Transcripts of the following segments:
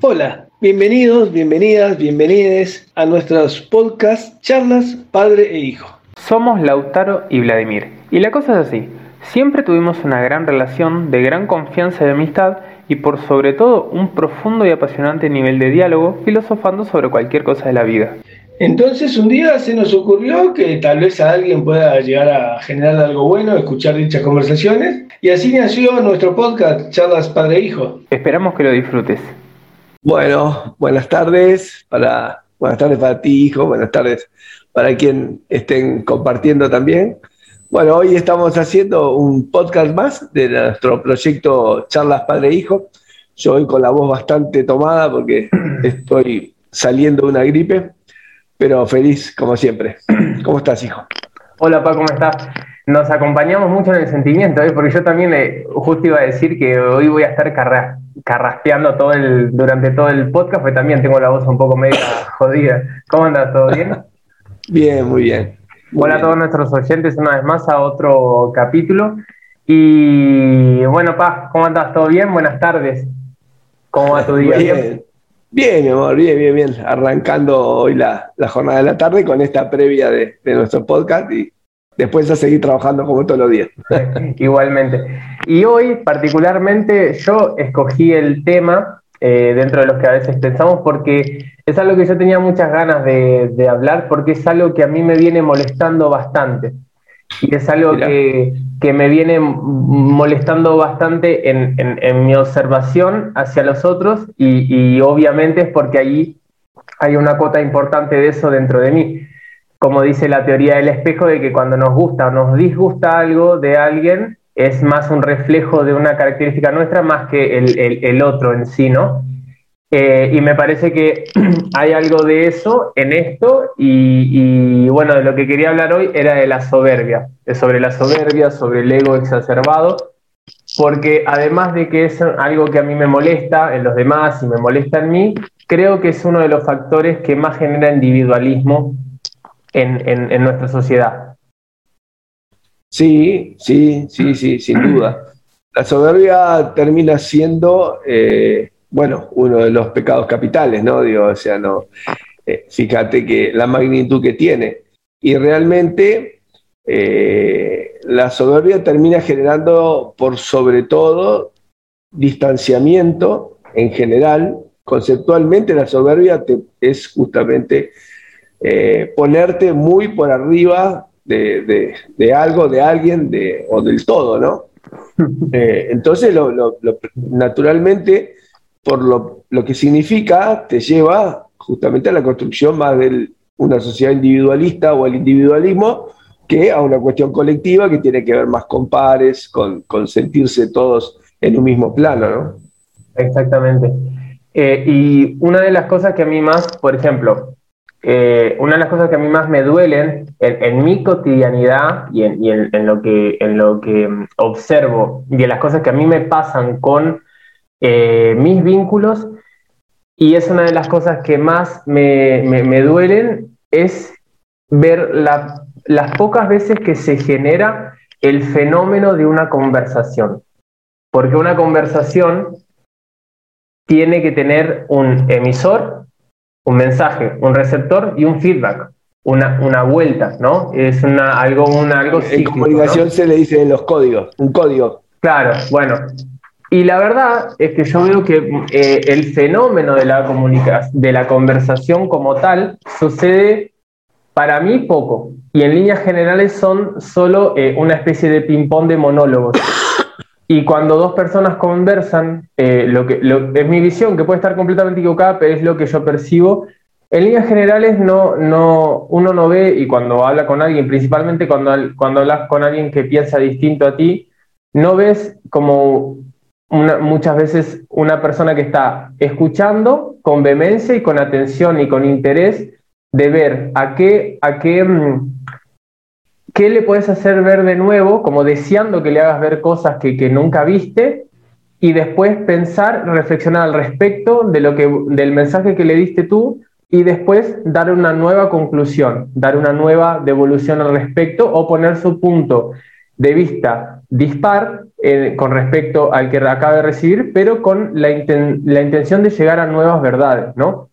Hola, bienvenidos, bienvenidas, bienvenides a nuestros podcasts Charlas Padre e Hijo. Somos Lautaro y Vladimir. Y la cosa es así. Siempre tuvimos una gran relación de gran confianza y amistad y por sobre todo un profundo y apasionante nivel de diálogo filosofando sobre cualquier cosa de la vida. Entonces un día se nos ocurrió que tal vez a alguien pueda llegar a generar algo bueno, escuchar dichas conversaciones, y así nació nuestro podcast Charlas Padre e Hijo. Esperamos que lo disfrutes. Bueno, buenas tardes para buenas tardes para ti, hijo, buenas tardes para quien estén compartiendo también. Bueno, hoy estamos haciendo un podcast más de nuestro proyecto Charlas Padre e Hijo. Yo hoy con la voz bastante tomada porque estoy saliendo de una gripe, pero feliz como siempre. ¿Cómo estás, hijo? Hola, Pa, ¿cómo estás? Nos acompañamos mucho en el sentimiento, ¿eh? porque yo también eh, justo iba a decir que hoy voy a estar carraspeando todo el, durante todo el podcast, porque también tengo la voz un poco media jodida. ¿Cómo andas? ¿Todo bien? Bien, muy bien. Hola a todos nuestros oyentes una vez más a otro capítulo. Y bueno, Paz, ¿cómo andas? ¿Todo bien? Buenas tardes. ¿Cómo va tu día? Bien, bien, mi amor, bien, bien, bien. Arrancando hoy la, jornada de la tarde con esta previa de, nuestro podcast y después a seguir trabajando como todos los días. Igualmente. Y hoy, particularmente, yo escogí el tema eh, dentro de los que a veces pensamos porque es algo que yo tenía muchas ganas de, hablar porque es algo que a mí me viene molestando bastante. Y es algo que, me viene molestando bastante en, mi observación hacia los otros y, obviamente es porque allí hay una cuota importante de eso dentro de mí. Como dice la teoría del espejo, de que cuando nos gusta o nos disgusta algo de alguien, es más un reflejo de una característica nuestra más que el, el otro en sí, ¿no? Eh, y me parece que hay algo de eso en esto y, bueno, de lo que quería hablar hoy era de la soberbia, sobre la soberbia, sobre el ego exacerbado, porque además de que es algo que a mí me molesta en los demás y me molesta en mí, creo que es uno de los factores que más genera individualismo en, en, nuestra sociedad. Sí, sí, sí, sí, sin duda. La soberbia termina siendo... Eh, bueno, uno de los pecados capitales, ¿no? Digo, o sea, no, eh, fíjate que la magnitud que tiene. Y realmente eh, la soberbia termina generando, por sobre todo, distanciamiento en general. Conceptualmente, la soberbia es justamente eh, ponerte muy por arriba de, algo, de alguien de, o del todo, ¿no? entonces, naturalmente, por lo, que significa, te lleva justamente a la construcción más de una sociedad individualista o al individualismo que a una cuestión colectiva que tiene que ver más con pares, con, sentirse todos en un mismo plano, ¿no? Exactamente. Eh, y una de las cosas que a mí más, por ejemplo, eh, una de las cosas que a mí más me duelen en, mi cotidianidad y, en, lo que, que observo y en las cosas que a mí me pasan con eh, mis vínculos y es una de las cosas que más me, duelen, es ver las pocas veces que se genera el fenómeno de una conversación. Porque una conversación tiene que tener un emisor, un mensaje, un receptor y un feedback, una, una vuelta, ¿no? Es una, algo, una, algo En comunicación se le dice los códigos, un código. Claro, bueno, y la verdad es que yo veo que eh, el fenómeno de la, de la conversación como tal sucede para mí poco. Y en líneas generales son solo eh, una especie de ping-pong de monólogos. Y cuando dos personas conversan, eh, lo que es mi visión, que puede estar completamente equivocada, pero es lo que yo percibo. En líneas generales, no, no, uno no ve, y cuando habla con alguien, principalmente cuando, cuando hablas con alguien que piensa distinto a ti, no ves como muchas veces una persona que está escuchando con vehemencia y con atención y con interés de ver a qué, a qué, mm, qué le puedes hacer ver de nuevo, como deseando que le hagas ver cosas que, nunca viste, y después pensar, reflexionar al respecto de lo que, del mensaje que le diste tú, y después dar una nueva conclusión, dar una nueva devolución al respecto o poner su punto de vista dispar eh, con respecto al que acaba de recibir, pero con la, la, intención de llegar a nuevas verdades, ¿no?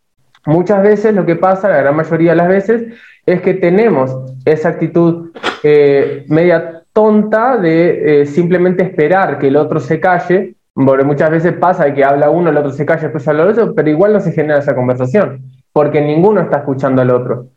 Muchas veces lo que pasa, la gran mayoría de las veces, es que tenemos esa actitud eh, media tonta de eh, simplemente esperar que el otro se calle, porque muchas veces pasa que habla uno, el otro se calla, después habla el otro, pero igual no se genera esa conversación, porque ninguno está escuchando al otro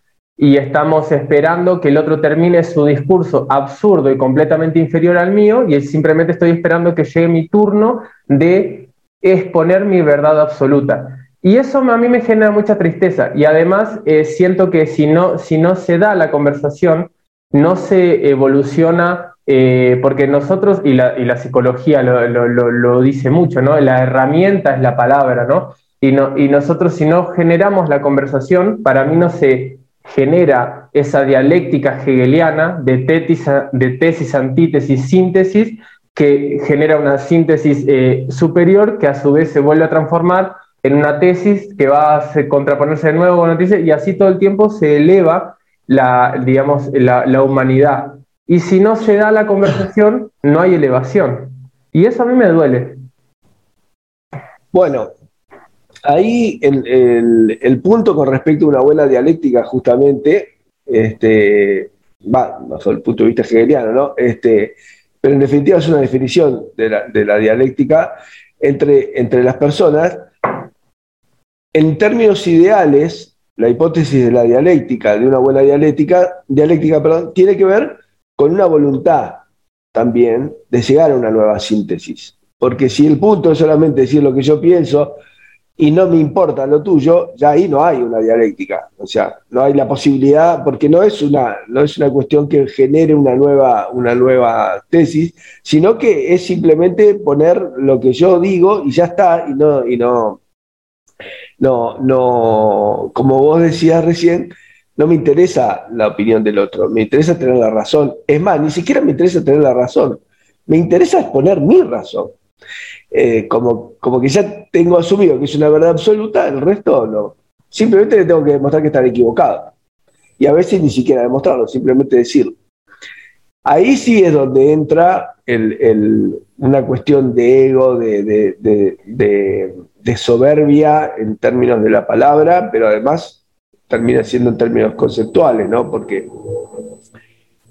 y estamos esperando que el otro termine su discurso absurdo y completamente inferior al mío y simplemente estoy esperando que llegue mi turno de exponer mi verdad absoluta. Y eso a mí me genera mucha tristeza y además eh, siento que si no, si no se da la conversación, no se evoluciona, eh, porque nosotros, y la, y la psicología lo, lo, dice mucho, ¿no? La herramienta es la palabra, ¿no? Y, no, y nosotros si no generamos la conversación, para mí no se genera esa dialéctica hegeliana de tesis, de tesis antítesis, síntesis, que genera una síntesis eh, superior que a su vez se vuelve a transformar en una tesis que va a contraponerse de nuevo con noticias y así todo el tiempo se eleva la, digamos, la, humanidad. Y si no se da la conversación, no hay elevación. Y eso a mí me duele. Bueno, ahí el, el, punto con respecto a una buena dialéctica, justamente, este, va, bajo el punto de vista hegeliano, ¿no? Este, pero en definitiva es una definición de la, de la dialéctica entre, entre las personas. En términos ideales, la hipótesis de la dialéctica, de una buena dialéctica, dialéctica tiene que ver con una voluntad también de llegar a una nueva síntesis. Porque si el punto es solamente decir lo que yo pienso, y no me importa lo tuyo, ya ahí no hay una dialéctica. O sea, no hay la posibilidad, porque no es una, no es una cuestión que genere una nueva, una nueva tesis, sino que es simplemente poner lo que yo digo y ya está, y no, y no, no, no, como vos decías recién, no me interesa la opinión del otro, me interesa tener la razón. Es más, ni siquiera me interesa tener la razón, me interesa exponer mi razón. Eh, como, como que ya tengo asumido que es una verdad absoluta, el resto no. Simplemente le tengo que demostrar que están equivocado. Y a veces ni siquiera demostrarlo, simplemente decirlo. Ahí sí es donde entra una cuestión de ego, de, de, soberbia en términos de la palabra, pero además termina siendo en términos conceptuales, ¿no? Porque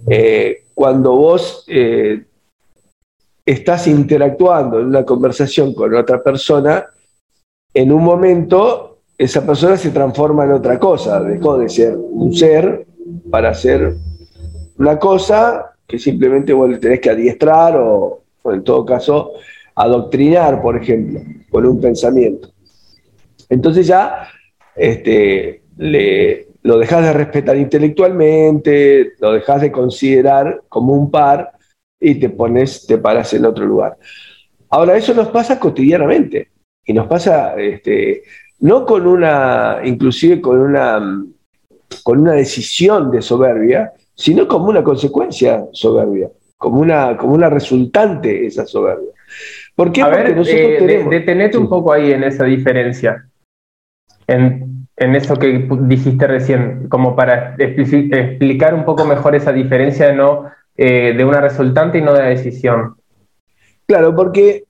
eh, cuando vos eh, estás interactuando en una conversación con otra persona, en un momento esa persona se transforma en otra cosa, dejó de ser un ser para ser una cosa que simplemente vos le tenés que adiestrar o, en todo caso adoctrinar, por ejemplo, con un pensamiento. Entonces ya este, le, lo dejas de respetar intelectualmente, lo dejas de considerar como un par y te pones, te paras en otro lugar. Ahora, eso nos pasa cotidianamente y nos pasa este, no con una, inclusive con una, con una decisión de soberbia, sino como una consecuencia soberbia, como una, como una resultante esa soberbia. ¿Por qué? Porque nosotros eh, tenemos... detenete un poco ahí en esa diferencia, en, en eso que dijiste recién, como para explicar un poco mejor esa diferencia de no eh, de una resultante y no de la decisión. Claro, porque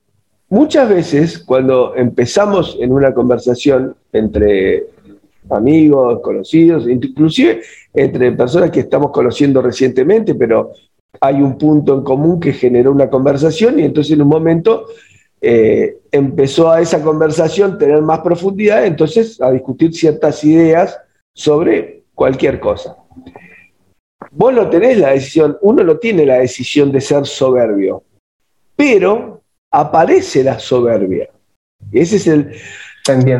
muchas veces cuando empezamos en una conversación entre amigos, conocidos, inclusive entre personas que estamos conociendo recientemente, pero hay un punto en común que generó una conversación y entonces en un momento eh, empezó a esa conversación tener más profundidad, entonces a discutir ciertas ideas sobre cualquier cosa. Vos no tenés la decisión, uno no tiene la decisión de ser soberbio, pero aparece la soberbia. Ese es el.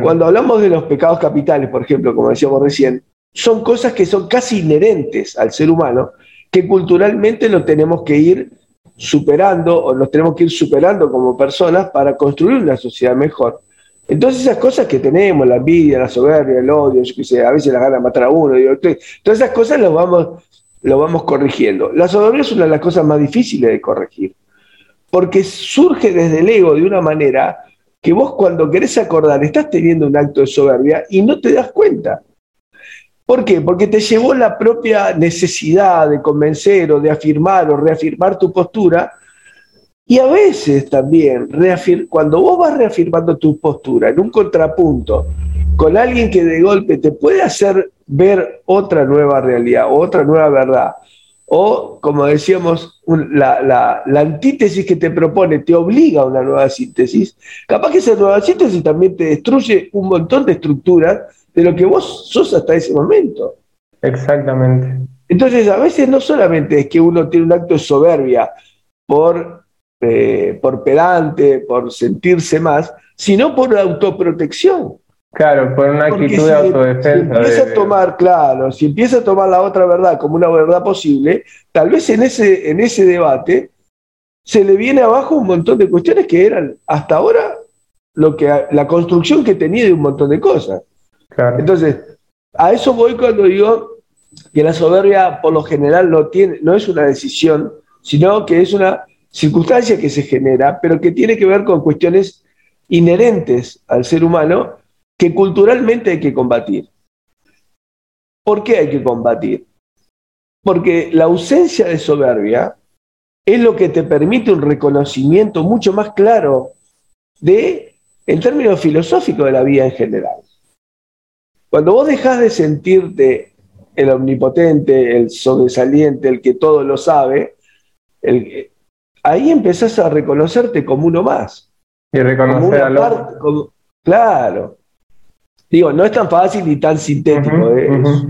Cuando hablamos de los pecados capitales, por ejemplo, como decíamos recién, son cosas que son casi inherentes al ser humano, que culturalmente lo tenemos que ir superando o nos tenemos que ir superando como personas para construir una sociedad mejor. Entonces esas cosas que tenemos, la envidia, la soberbia, el odio, yo qué sé, a veces las ganas matar a uno, todas esas cosas las vamos lo vamos corrigiendo. La soberbia es una de las cosas más difíciles de corregir, porque surge desde el ego de una manera que vos cuando querés acordar estás teniendo un acto de soberbia y no te das cuenta. ¿Por qué? Porque te llevó la propia necesidad de convencer o de afirmar o reafirmar tu postura Y a veces también, cuando vos vas reafirmando tu postura en un contrapunto con alguien que de golpe te puede hacer ver otra nueva realidad, otra nueva verdad, o como decíamos, la, la, antítesis que te propone te obliga a una nueva síntesis, capaz que esa nueva síntesis también te destruye un montón de estructuras de lo que vos sos hasta ese momento. Exactamente. Entonces, a veces no solamente es que uno tiene un acto de soberbia por, eh, por pedante, por sentirse más, sino por autoprotección. Claro, por una actitud de autodefensa. Si empieza a tomar, claro, si empieza a tomar la otra verdad como una verdad posible, tal vez en ese, en ese debate se le viene abajo un montón de cuestiones que eran hasta ahora lo que la construcción que tenía de un montón de cosas. Entonces, a eso voy cuando digo que la soberbia por lo general no, no es una decisión, sino que es una circunstancia que se genera, pero que tiene que ver con cuestiones inherentes al ser humano que culturalmente hay que combatir. ¿Por qué hay que combatir? Porque la ausencia de soberbia es lo que te permite un reconocimiento mucho más claro de, en términos filosóficos, de la vida en general. Cuando vos dejás de sentirte el omnipotente, el sobresaliente, el que todo lo sabe, ahí empezás a reconocerte como uno más. Y reconocer a parte, Claro. Digo, no es tan fácil ni tan sintético, ¿eh? es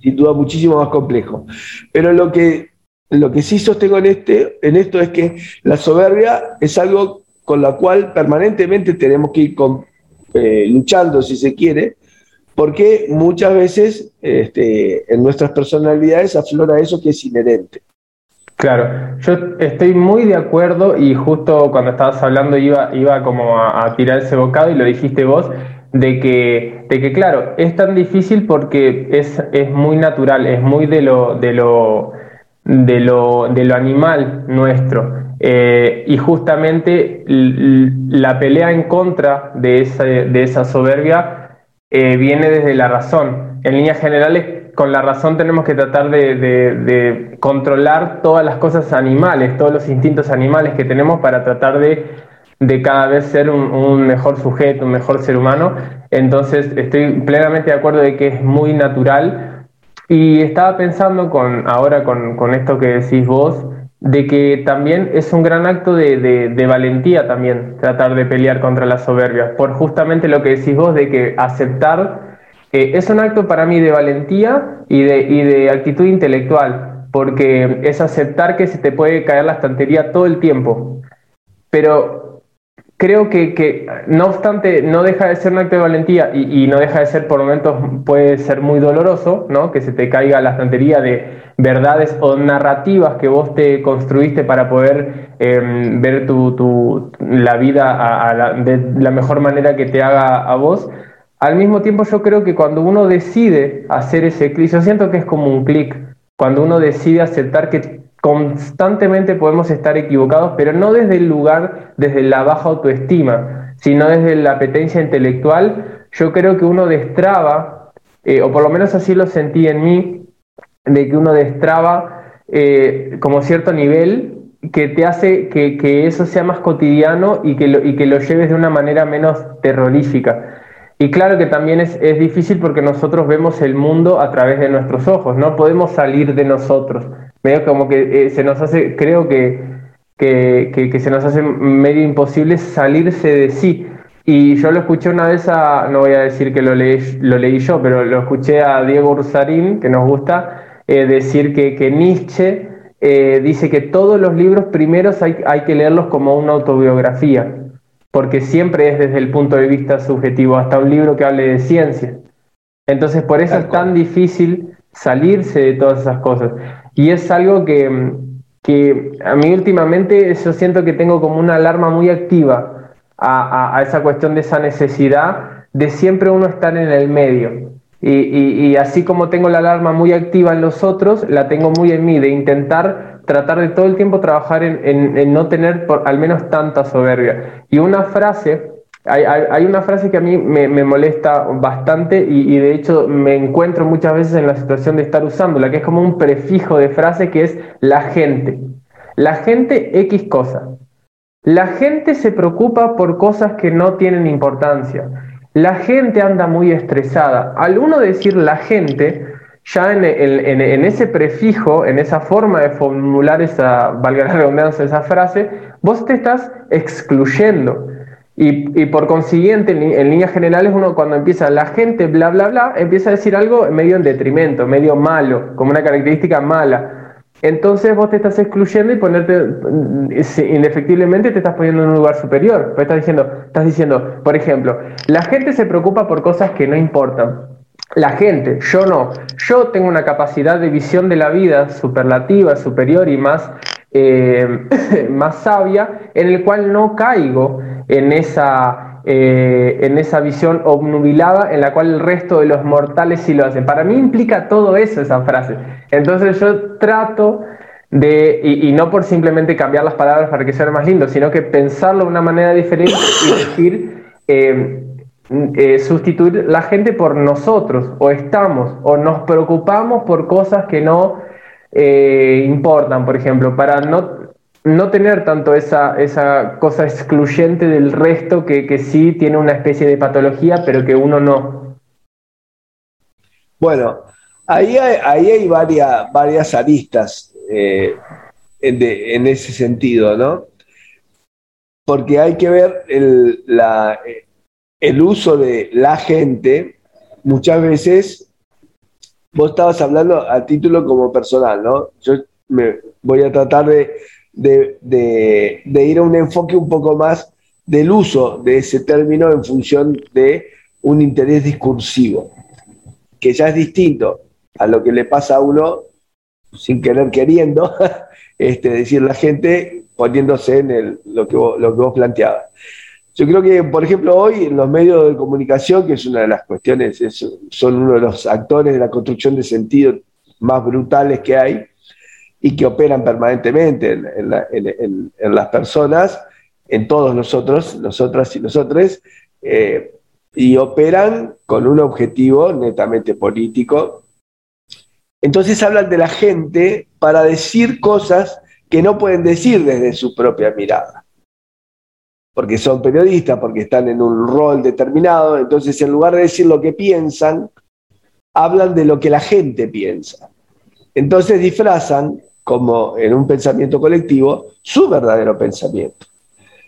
sin duda muchísimo más complejo. Pero lo que, lo que sí sostengo en, este, en esto es que la soberbia es algo con la cual permanentemente tenemos que ir eh, luchando, si se quiere, porque muchas veces este, en nuestras personalidades aflora eso que es inherente. Claro, yo estoy muy de acuerdo y justo cuando estabas hablando iba, iba como a, tirar ese bocado y lo dijiste vos, de que, de que claro, es tan difícil porque es, es muy natural, es muy de lo, de lo, de lo, de lo animal nuestro. Eh, y justamente la pelea en contra de esa, de esa soberbia eh, viene desde la razón. En líneas generales, con la razón tenemos que tratar de, controlar todas las cosas animales, todos los instintos animales que tenemos para tratar de, cada vez ser un, mejor sujeto, un mejor ser humano. Entonces, estoy plenamente de acuerdo de que es muy natural. Y estaba pensando con, ahora con, con esto que decís vos, de que también es un gran acto de, valentía también tratar de pelear contra la soberbia, por justamente lo que decís vos de que aceptar eh, es un acto para mí de valentía y de, y de actitud intelectual, porque es aceptar que se te puede caer la estantería todo el tiempo, pero creo que, no obstante no deja de ser un acto de valentía y, no deja de ser por momentos puede ser muy doloroso, ¿no? Que se te caiga la estantería de verdades o narrativas que vos te construiste para poder em, ver tu, la vida de la mejor manera que te haga a vos. Al mismo tiempo yo creo que cuando uno decide hacer ese clic, yo siento que es como un clic, cuando uno decide aceptar que constantemente podemos estar equivocados, pero no desde el lugar, desde la baja autoestima, sino desde la apetencia intelectual. Yo creo que uno destraba, eh, o por lo menos así lo sentí en mí, de que uno destraba eh, como cierto nivel que te hace que, eso sea más cotidiano y que, lo, y que lo lleves de una manera menos terrorífica. Y claro que también es, es, difícil porque nosotros vemos el mundo a través de nuestros ojos, no podemos salir de nosotros medio como que eh, se nos hace, creo que, que, se nos hace medio imposible salirse de sí. Y yo lo escuché una vez a, no voy a decir que lo leí, lo leí yo, pero lo escuché a Diego Ursarín, que nos gusta, eh, decir que, que Nietzsche eh, dice que todos los libros primeros hay, hay que leerlos como una autobiografía, porque siempre es desde el punto de vista subjetivo, hasta un libro que hable de ciencia. Entonces, por eso es tan difícil salirse de todas esas cosas. Y es algo que, que a mí últimamente yo siento que tengo como una alarma muy activa a, a, esa cuestión de esa necesidad de siempre uno estar en el medio. Y, y, así como tengo la alarma muy activa en los otros, la tengo muy en mí, de intentar tratar de todo el tiempo trabajar en, en, en no tener por, al menos tanta soberbia. Y una frase hay, una frase que a mí me, molesta bastante y, de hecho me encuentro muchas veces en la situación de estar usándola, que es como un prefijo de frase que es la gente. La gente X cosa. La gente se preocupa por cosas que no tienen importancia. La gente anda muy estresada. Al uno decir la gente, ya en, ese prefijo, en esa forma de formular esa, valga la redundancia, esa frase, vos te estás excluyendo. Y, por consiguiente, en, líneas generales, uno cuando empieza la gente, bla, bla, bla, empieza a decir algo medio en detrimento, medio malo, como una característica mala. Entonces vos te estás excluyendo y ponerte, indefectiblemente te estás poniendo en un lugar superior. Estás diciendo, estás diciendo, por ejemplo, la gente se preocupa por cosas que no importan. La gente, yo no. Yo tengo una capacidad de visión de la vida superlativa, superior y más, eh, más sabia, en el cual no caigo en esa, eh, en esa visión obnubilada en la cual el resto de los mortales sí lo hacen. Para mí implica todo eso esa frase. Entonces yo trato de, y, no por simplemente cambiar las palabras para que sea más lindo, sino que pensarlo de una manera diferente y decir, eh, sustituir la gente por nosotros, o estamos, o nos preocupamos por cosas que no importan, por ejemplo, para no no tener tanto esa, esa cosa excluyente del resto que, que, sí tiene una especie de patología, pero que uno no. Bueno, ahí hay, ahí hay varias, varias aristas eh, en, ese sentido, ¿no? Porque hay que ver el, la, el uso de la gente, muchas veces, vos estabas hablando a título como personal, ¿no? Yo me voy a tratar de de, ir a un enfoque un poco más del uso de ese término en función de un interés discursivo, que ya es distinto a lo que le pasa a uno sin querer queriendo, este, decir la gente poniéndose en el, lo, que vos, lo que vos planteabas. Yo creo que, por ejemplo, hoy en los medios de comunicación, que es una de las cuestiones, son uno de los actores de la construcción de sentido más brutales que hay, y que operan permanentemente en, las personas, en todos nosotros, nosotras y nosotros, eh, y operan con un objetivo netamente político. Entonces hablan de la gente para decir cosas que no pueden decir desde su propia mirada. Porque son periodistas, porque están en un rol determinado, entonces en lugar de decir lo que piensan, hablan de lo que la gente piensa. Entonces disfrazan como en un pensamiento colectivo, su verdadero pensamiento.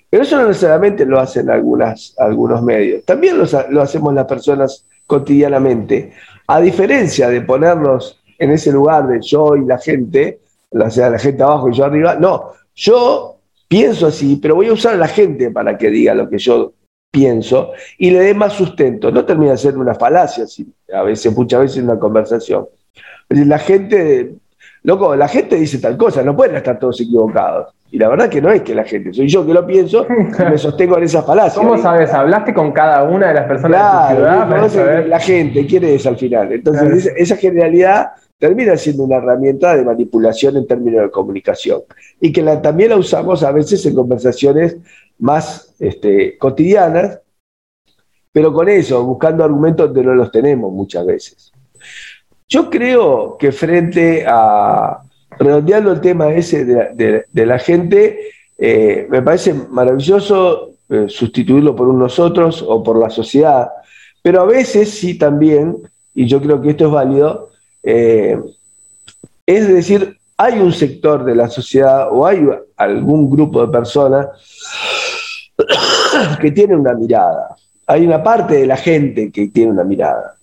Pero eso no necesariamente lo hacen algunas, algunos medios, también lo, hacemos las personas cotidianamente. A diferencia de ponernos en ese lugar de yo y la gente, o sea, la gente abajo y yo arriba, no, yo pienso así, pero voy a usar a la gente para que diga lo que yo pienso y le dé más sustento. No termina de ser una falacia, a veces, muchas veces en una conversación. La gente loco, la gente dice tal cosa, no pueden estar todos equivocados. Y la verdad que no es que la gente, soy yo que lo pienso y me sostengo en esa falacia. ¿Cómo sabes? ¿Hablaste con cada una de las personas de tu ciudad? La gente, ¿quién es al final? Entonces, esa, generalidad termina siendo una herramienta de manipulación en términos de comunicación y que también la usamos a veces en conversaciones más este, cotidianas, pero con eso, buscando argumentos donde no los tenemos muchas veces. Yo creo que frente a, redondeando el tema ese de, la gente, eh, me parece maravilloso eh, sustituirlo por un nosotros o por la sociedad, pero a veces sí también, y yo creo que esto es válido, eh, es decir, hay un sector de la sociedad o hay algún grupo de personas que tiene una mirada, hay una parte de la gente que tiene una mirada.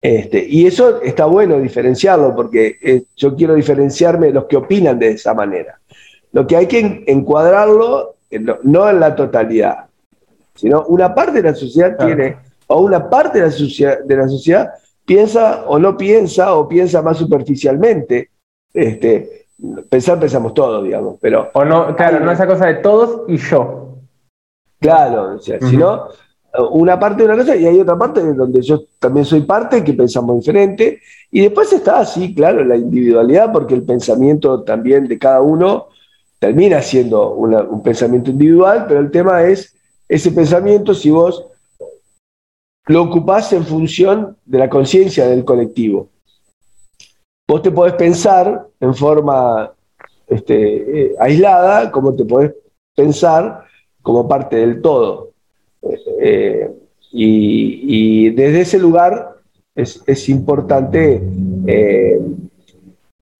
Este, y eso está bueno diferenciarlo, porque eh, yo quiero diferenciarme de los que opinan de esa manera. Lo que hay que encuadrarlo no en la totalidad, sino una parte de la sociedad tiene, o una parte de la, sociedad, de la sociedad piensa o no piensa, o piensa más superficialmente. Este, pensar pensamos todos, digamos, pero... O no, claro, no esa cosa de todos y yo. Claro, o sea, si no, una parte de una cosa y hay otra parte donde yo también soy parte, que pensamos diferente. Y después está así, claro, la individualidad, porque el pensamiento también de cada uno termina siendo un pensamiento individual, pero el tema es ese pensamiento si vos lo ocupás en función de la conciencia del colectivo. Vos te podés pensar en forma este, eh, aislada, como te podés pensar como parte del todo. Eh, y, desde ese lugar es, importante eh,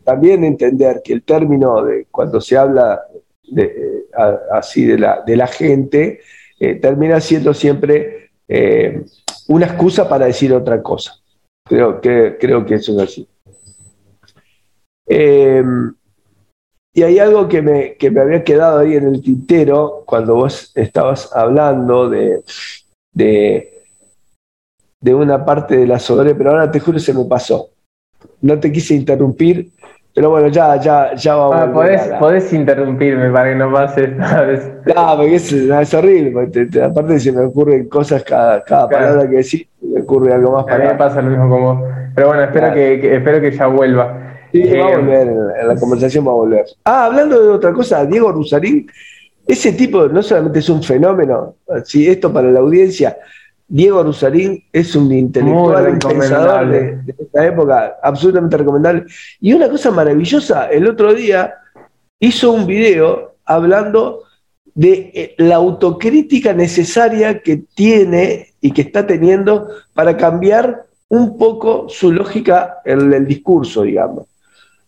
también entender que el término de cuando se habla así de la, de la gente, termina siendo siempre una excusa para decir otra cosa. Creo que, creo que eso es así. Em, y hay algo que me, que me, había quedado ahí en el tintero cuando vos estabas hablando de, de, una parte de la soberbia, pero ahora te juro se me pasó. No te quise interrumpir, pero bueno, ya, ya, ya vamos. Ah, podés, podés, interrumpirme para que no pase No, porque es, es horrible. aparte se me ocurren cosas cada, cada palabra que decís, me ocurre algo más para. A mí me pasa lo mismo como. Pero bueno, espero, que, espero que ya vuelva. Sí, va a eh, volver, en la conversación va a volver. Ah, hablando de otra cosa, Diego Rusarín, ese tipo no solamente es un fenómeno, si esto para la audiencia, Diego Rusarín es un intelectual, un pensador de, esta época, absolutamente recomendable. Y una cosa maravillosa, el otro día hizo un video hablando de eh, la autocrítica necesaria que tiene y que está teniendo para cambiar un poco su lógica en el discurso, digamos.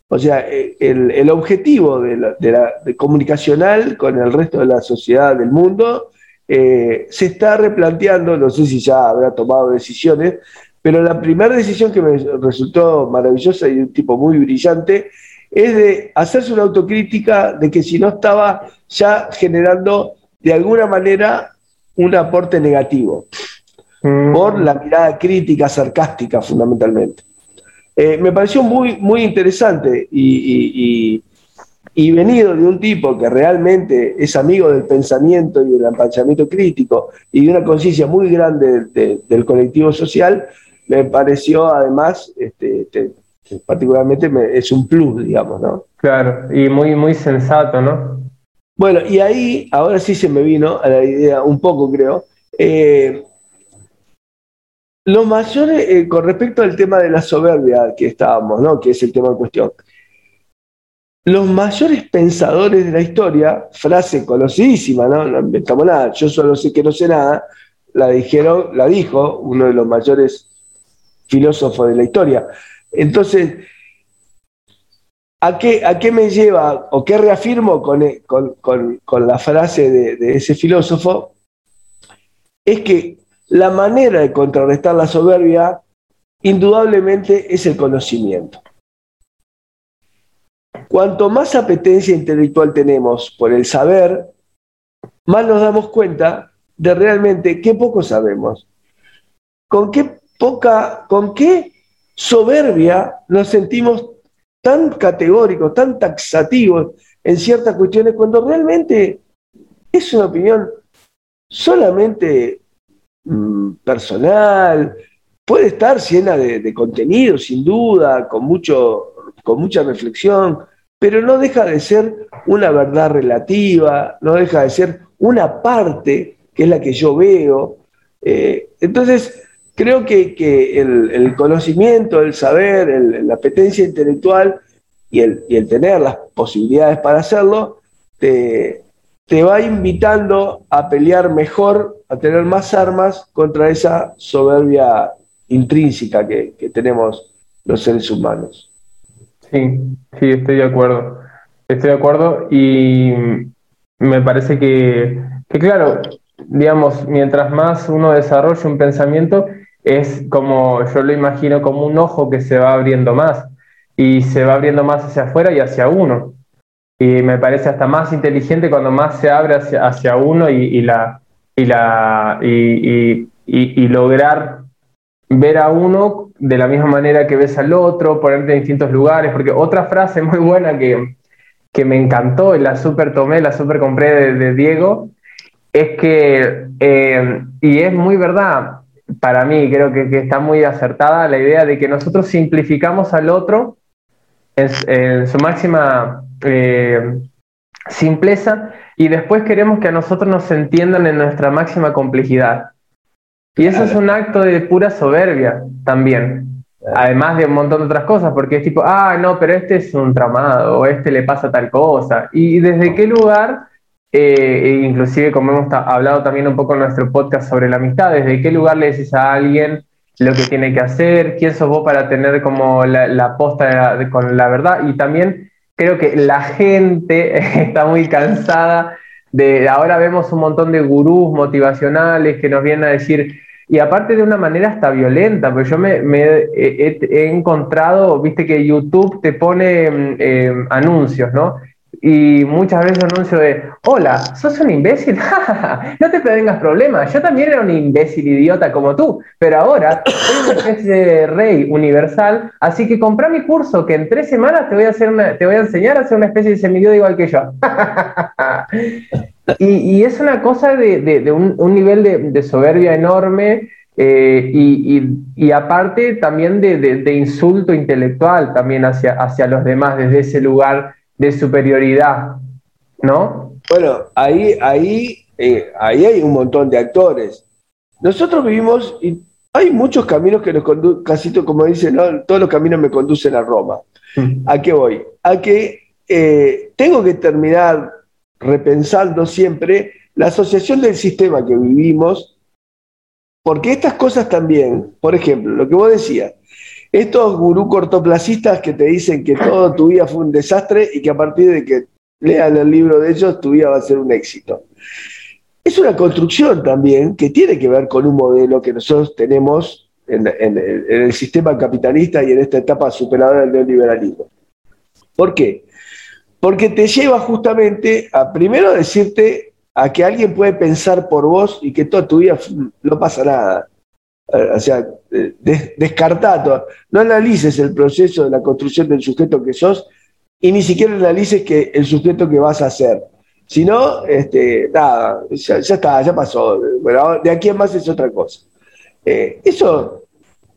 O sea, eh, el, objetivo de la, comunicacional con el resto de la sociedad del mundo eh, se está replanteando, no sé si ya habrá tomado decisiones, pero la primera decisión que me resultó maravillosa y un tipo muy brillante es de hacerse una autocrítica de que si no estaba ya generando de alguna manera un aporte negativo, mm. por la mirada crítica, sarcástica fundamentalmente. Eh, me pareció muy, muy interesante y, venido de un tipo que realmente es amigo del pensamiento y del pensamiento crítico y de una conciencia muy grande del colectivo social, me pareció además, este, este, particularmente es un plus, digamos, ¿no? Claro, y muy, muy sensato, ¿no? Bueno, y ahí, ahora sí se me vino a la idea un poco, creo, eh, lo mayores, eh, con respecto al tema de la soberbia que estábamos, ¿no? que es el tema en cuestión, los mayores pensadores de la historia, frase conocidísima, ¿no? no inventamos nada, yo solo sé que no sé nada, la dijeron, la dijo uno de los mayores filósofos de la historia. Entonces, ¿a qué, a qué me lleva o qué reafirmo con, con, la frase de ese filósofo? Es que la manera de contrarrestar la soberbia indudablemente es el conocimiento. Cuanto más apetencia intelectual tenemos por el saber, más nos damos cuenta de realmente qué poco sabemos. Con qué poca, con qué soberbia nos sentimos tan categóricos, tan taxativos en ciertas cuestiones, cuando realmente es una opinión solamente Mm, personal, puede estar llena de, contenido, sin duda, con, mucho, con mucha reflexión, pero no deja de ser una verdad relativa, no deja de ser una parte que es la que yo veo. Eh, entonces, creo que, el, conocimiento, el saber, la apetencia intelectual y el, y el, tener las posibilidades para hacerlo, te, te va invitando a pelear mejor, a tener más armas contra esa soberbia intrínseca que, tenemos los seres humanos. Sí, sí, estoy de acuerdo. Estoy de acuerdo y me parece que, que, claro, digamos, mientras más uno desarrolla un pensamiento, es como, yo lo imagino como un ojo que se va abriendo más y se va abriendo más hacia afuera y hacia uno y me parece hasta más inteligente cuando más se abre hacia, hacia uno y, la, y, la, y, y, lograr ver a uno de la misma manera que ves al otro, ponerte en distintos lugares, porque otra frase muy buena que, que me encantó y la super tomé, la super compré de, Diego, es que, eh, y es muy verdad, para mí creo que, que, está muy acertada la idea de que nosotros simplificamos al otro en, su máxima eh, simpleza y después queremos que a nosotros nos entiendan en nuestra máxima complejidad. Y eso es un acto de pura soberbia también, además de un montón de otras cosas, porque es tipo, ah, no, pero este es un traumado, o este le pasa tal cosa. ¿Y desde qué lugar eh, e inclusive como hemos hablado también un poco en nuestro podcast sobre la amistad, desde qué lugar le decís a alguien lo que tiene que hacer, quién sos vos para tener como la, la posta con la verdad y también creo que la gente está muy cansada de, ahora vemos un montón de gurús motivacionales que nos vienen a decir, y aparte de una manera hasta violenta, porque yo me, he, encontrado, viste que YouTube te pone mm, eh, anuncios, ¿no? Y muchas veces anuncio de, hola, ¿sos un imbécil? no te tengas problemas, yo también era un imbécil idiota como tú, pero ahora soy una especie de rey universal, así que comprá mi curso que en tres semanas te voy a, hacer te voy a enseñar a hacer una especie de semidios igual que yo. y, es una cosa de, un, nivel de, soberbia enorme eh, y, aparte también de, insulto intelectual también hacia, hacia los demás desde ese lugar de superioridad, ¿no? Bueno, ahí, ahí, eh, ahí hay un montón de actores. Nosotros vivimos, y hay muchos caminos que nos conducen, casi como dicen, ¿no? todos los caminos me conducen a Roma. Mm. ¿A qué voy? A que eh, tengo que terminar repensando siempre la asociación del sistema que vivimos, porque estas cosas también, por ejemplo, lo que vos decías, estos gurú cortoplacistas que te dicen que todo tu vida fue un desastre y que a partir de que lean el libro de ellos, tu vida va a ser un éxito. Es una construcción también que tiene que ver con un modelo que nosotros tenemos en, el sistema capitalista y en esta etapa superadora del neoliberalismo. ¿Por qué? Porque te lleva justamente a primero decirte a que alguien puede pensar por vos y que toda tu vida no pasa nada. Eh, o sea, eh, descartado. No analices el proceso de la construcción del sujeto que sos y ni siquiera analices que el sujeto que vas a ser. Si no, este, nada, ya, está, ya pasó. Bueno, de aquí en más es otra cosa. Eh, eso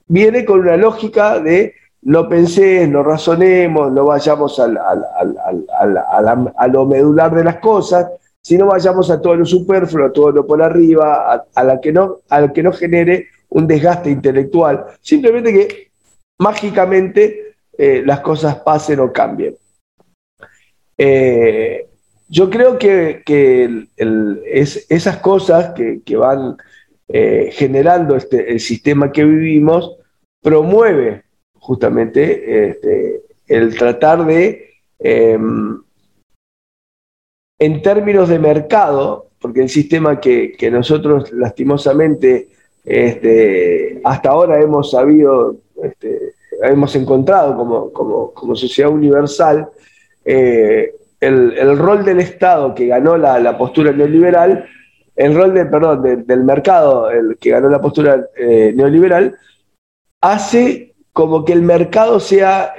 viene con una lógica de no pensé, no razonemos, no vayamos al, a lo medular de las cosas, sino vayamos a todo lo superfluo, a todo lo por arriba, a, la que no, a que no genere un desgaste intelectual, simplemente que mágicamente eh, las cosas pasen o cambien. Eh, yo creo que, es, esas cosas que, van eh, generando este, el sistema que vivimos promueve justamente este, el tratar de, em, en términos de mercado, porque el sistema que, que nosotros lastimosamente este, hasta ahora hemos sabido, este, hemos encontrado como, sociedad universal eh, el, rol del Estado que ganó la, postura neoliberal, el rol perdón, del mercado que ganó la postura eh, neoliberal, hace como que el mercado sea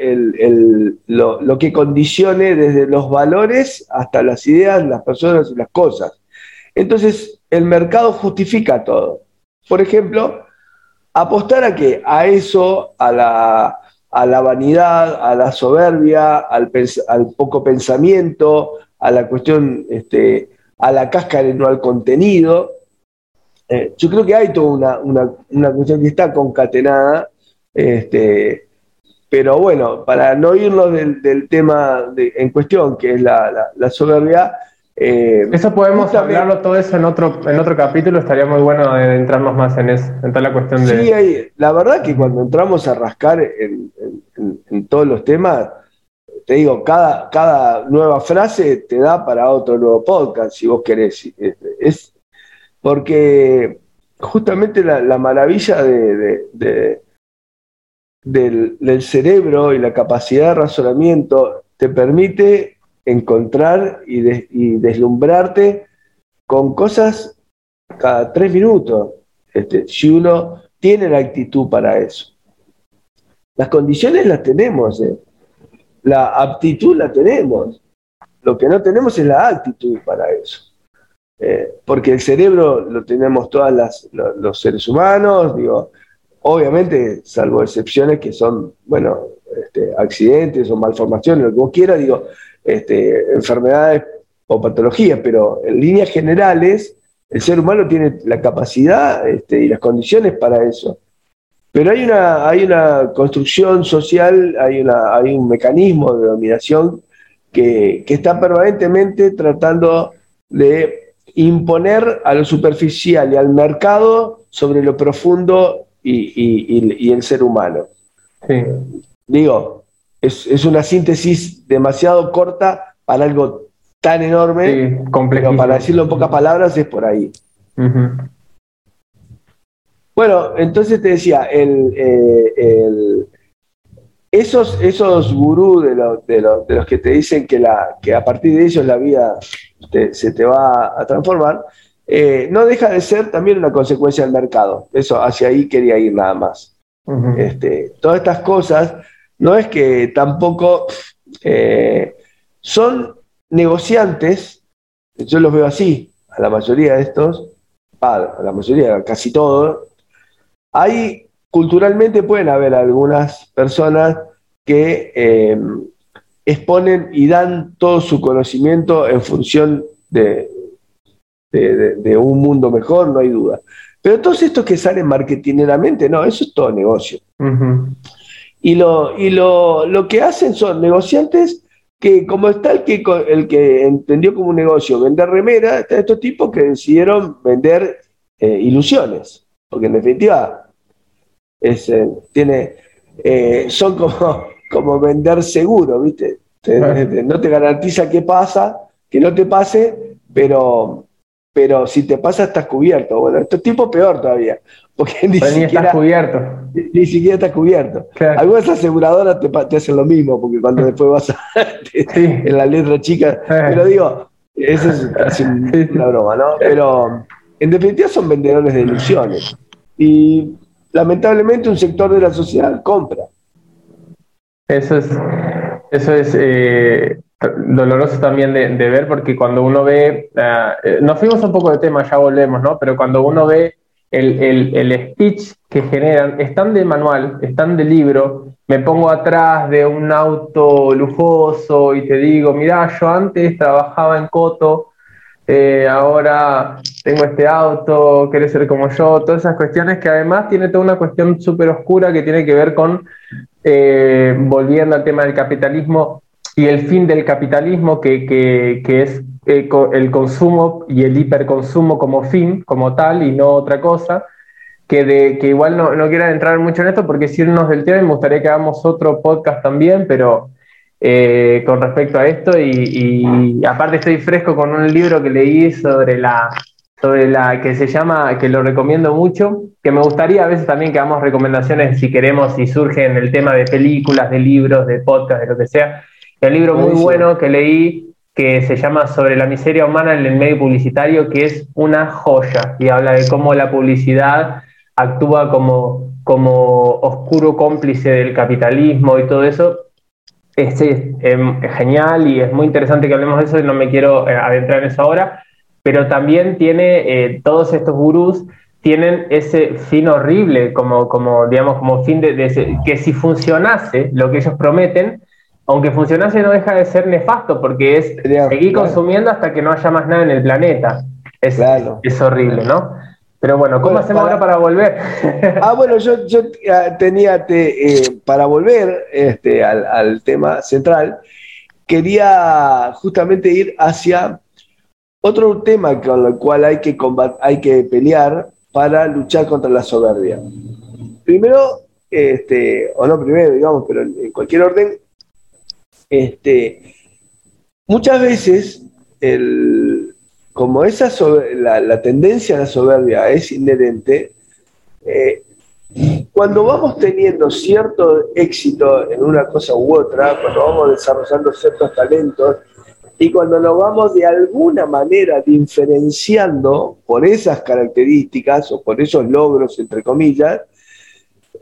lo, lo, que condicione desde los valores hasta las ideas, las personas y las cosas. Entonces, el mercado justifica todo. Por ejemplo, apostar a que a eso, a la, a la vanidad, a la soberbia, al, poco pensamiento, a la cuestión, este, a la cáscara y no al contenido. Eh, yo creo que hay toda una, cuestión que está concatenada, este, pero bueno, para no irnos del, tema en cuestión, que es la, la soberbia, eh, eso podemos hablarlo todo eso en otro, en otro capítulo, estaría muy bueno entrarnos más en eso, en toda la cuestión de... Sí, la verdad que cuando entramos a rascar en, todos los temas, te digo, cada, cada nueva frase te da para otro nuevo podcast, si vos querés. Es porque justamente la, maravilla de, del, del cerebro y la capacidad de razonamiento te permite encontrar y, deslumbrarte con cosas cada tres minutos, este, si uno tiene la actitud para eso. Las condiciones las tenemos, ¿eh? la aptitud la tenemos, lo que no tenemos es la actitud para eso. Eh, porque el cerebro lo tenemos todos los seres humanos, digo, obviamente, salvo excepciones que son, bueno, este, accidentes o malformaciones, lo que vos quieras, digo, este, enfermedades o patologías, pero en líneas generales el ser humano tiene la capacidad este, y las condiciones para eso. Pero hay una, hay una construcción social, hay, una, hay un mecanismo de dominación que, está permanentemente tratando de imponer a lo superficial y al mercado sobre lo profundo y, el ser humano. Digo, es, una síntesis demasiado corta para algo tan enorme, pero para decirlo en pocas palabras es por ahí. Bueno, entonces te decía, el, eh, esos, esos gurús de, de, los que te dicen que, la, que a partir de ellos la vida se te va a transformar, eh, no deja de ser también una consecuencia del mercado. Eso, hacia ahí quería ir nada más. este, todas estas cosas, no es que tampoco eh, son negociantes, yo los veo así, a la mayoría de estos, a la mayoría, casi todos, hay culturalmente pueden haber algunas personas que eh, exponen y dan todo su conocimiento en función de, un mundo mejor, no hay duda. Pero todos estos que salen marketineramente, no, eso es todo negocio. Y, lo, y lo, lo, que hacen son negociantes que, como está el que, el que entendió como un negocio vender remera, están estos tipos que decidieron vender eh, ilusiones. Porque en definitiva, es, eh, tiene, eh, son como, como vender seguro, ¿viste? no te garantiza que pasa, que no te pase, pero, pero si te pasa estás cubierto. Bueno, esto es tipo peor todavía, porque ni siquiera estás cubierto. Ni, siquiera estás cubierto. Algunas aseguradoras te, hacen lo mismo, porque cuando después vas a, en la letra chica, pero digo, eso es casi una broma, ¿no? Pero en definitiva son vendedores de ilusiones. Y lamentablemente un sector de la sociedad compra. Eso es, eso es eh, doloroso también de, ver porque cuando uno ve, uh, nos fuimos un poco de tema, ya volvemos, ¿no? Pero cuando uno ve el, el, speech que generan, están de manual, están de libro, me pongo atrás de un auto lujoso y te digo, mira, yo antes trabajaba en Coto, eh, ahora tengo este auto, querés ser como yo, todas esas cuestiones que además tiene toda una cuestión súper oscura que tiene que ver con, eh, volviendo al tema del capitalismo, y el fin del capitalismo, que, que, es eh, el consumo y el hiperconsumo como fin, como tal, y no otra cosa, que, de, que igual no, no quiero entrar mucho en esto porque si irnos del tema, me gustaría que hagamos otro podcast también, pero eh, con respecto a esto, y, y, aparte estoy fresco con un libro que leí sobre la, sobre la que se llama, que lo recomiendo mucho, que me gustaría a veces también que hagamos recomendaciones si queremos, si surge en el tema de películas, de libros, de podcast, de lo que sea, el libro muy bueno que leí que se llama Sobre la miseria humana en el medio publicitario, que es una joya y habla de cómo la publicidad actúa como, como oscuro cómplice del capitalismo y todo eso. Es, genial y es muy interesante que hablemos de eso y no me quiero eh, adentrar en eso ahora, pero también tiene eh, todos estos gurús tienen ese fin horrible como, como digamos, como fin de, que si funcionase lo que ellos prometen, aunque funcionase, no deja de ser nefasto porque es seguir consumiendo hasta que no haya más nada en el planeta. Es, es horrible, ¿no? Pero bueno, ¿cómo hacemos ahora para volver? ah, bueno, yo, yo ah, tenía, eh, para volver este, al, tema central, quería justamente ir hacia otro tema con el cual hay que, hay que pelear para luchar contra la soberbia. Primero, este, o no primero, digamos, pero en cualquier orden, este, muchas veces, como esa la, tendencia a la soberbia es inherente, eh, cuando vamos teniendo cierto éxito en una cosa u otra, cuando vamos desarrollando ciertos talentos y cuando nos vamos de alguna manera diferenciando por esas características o por esos logros, entre comillas,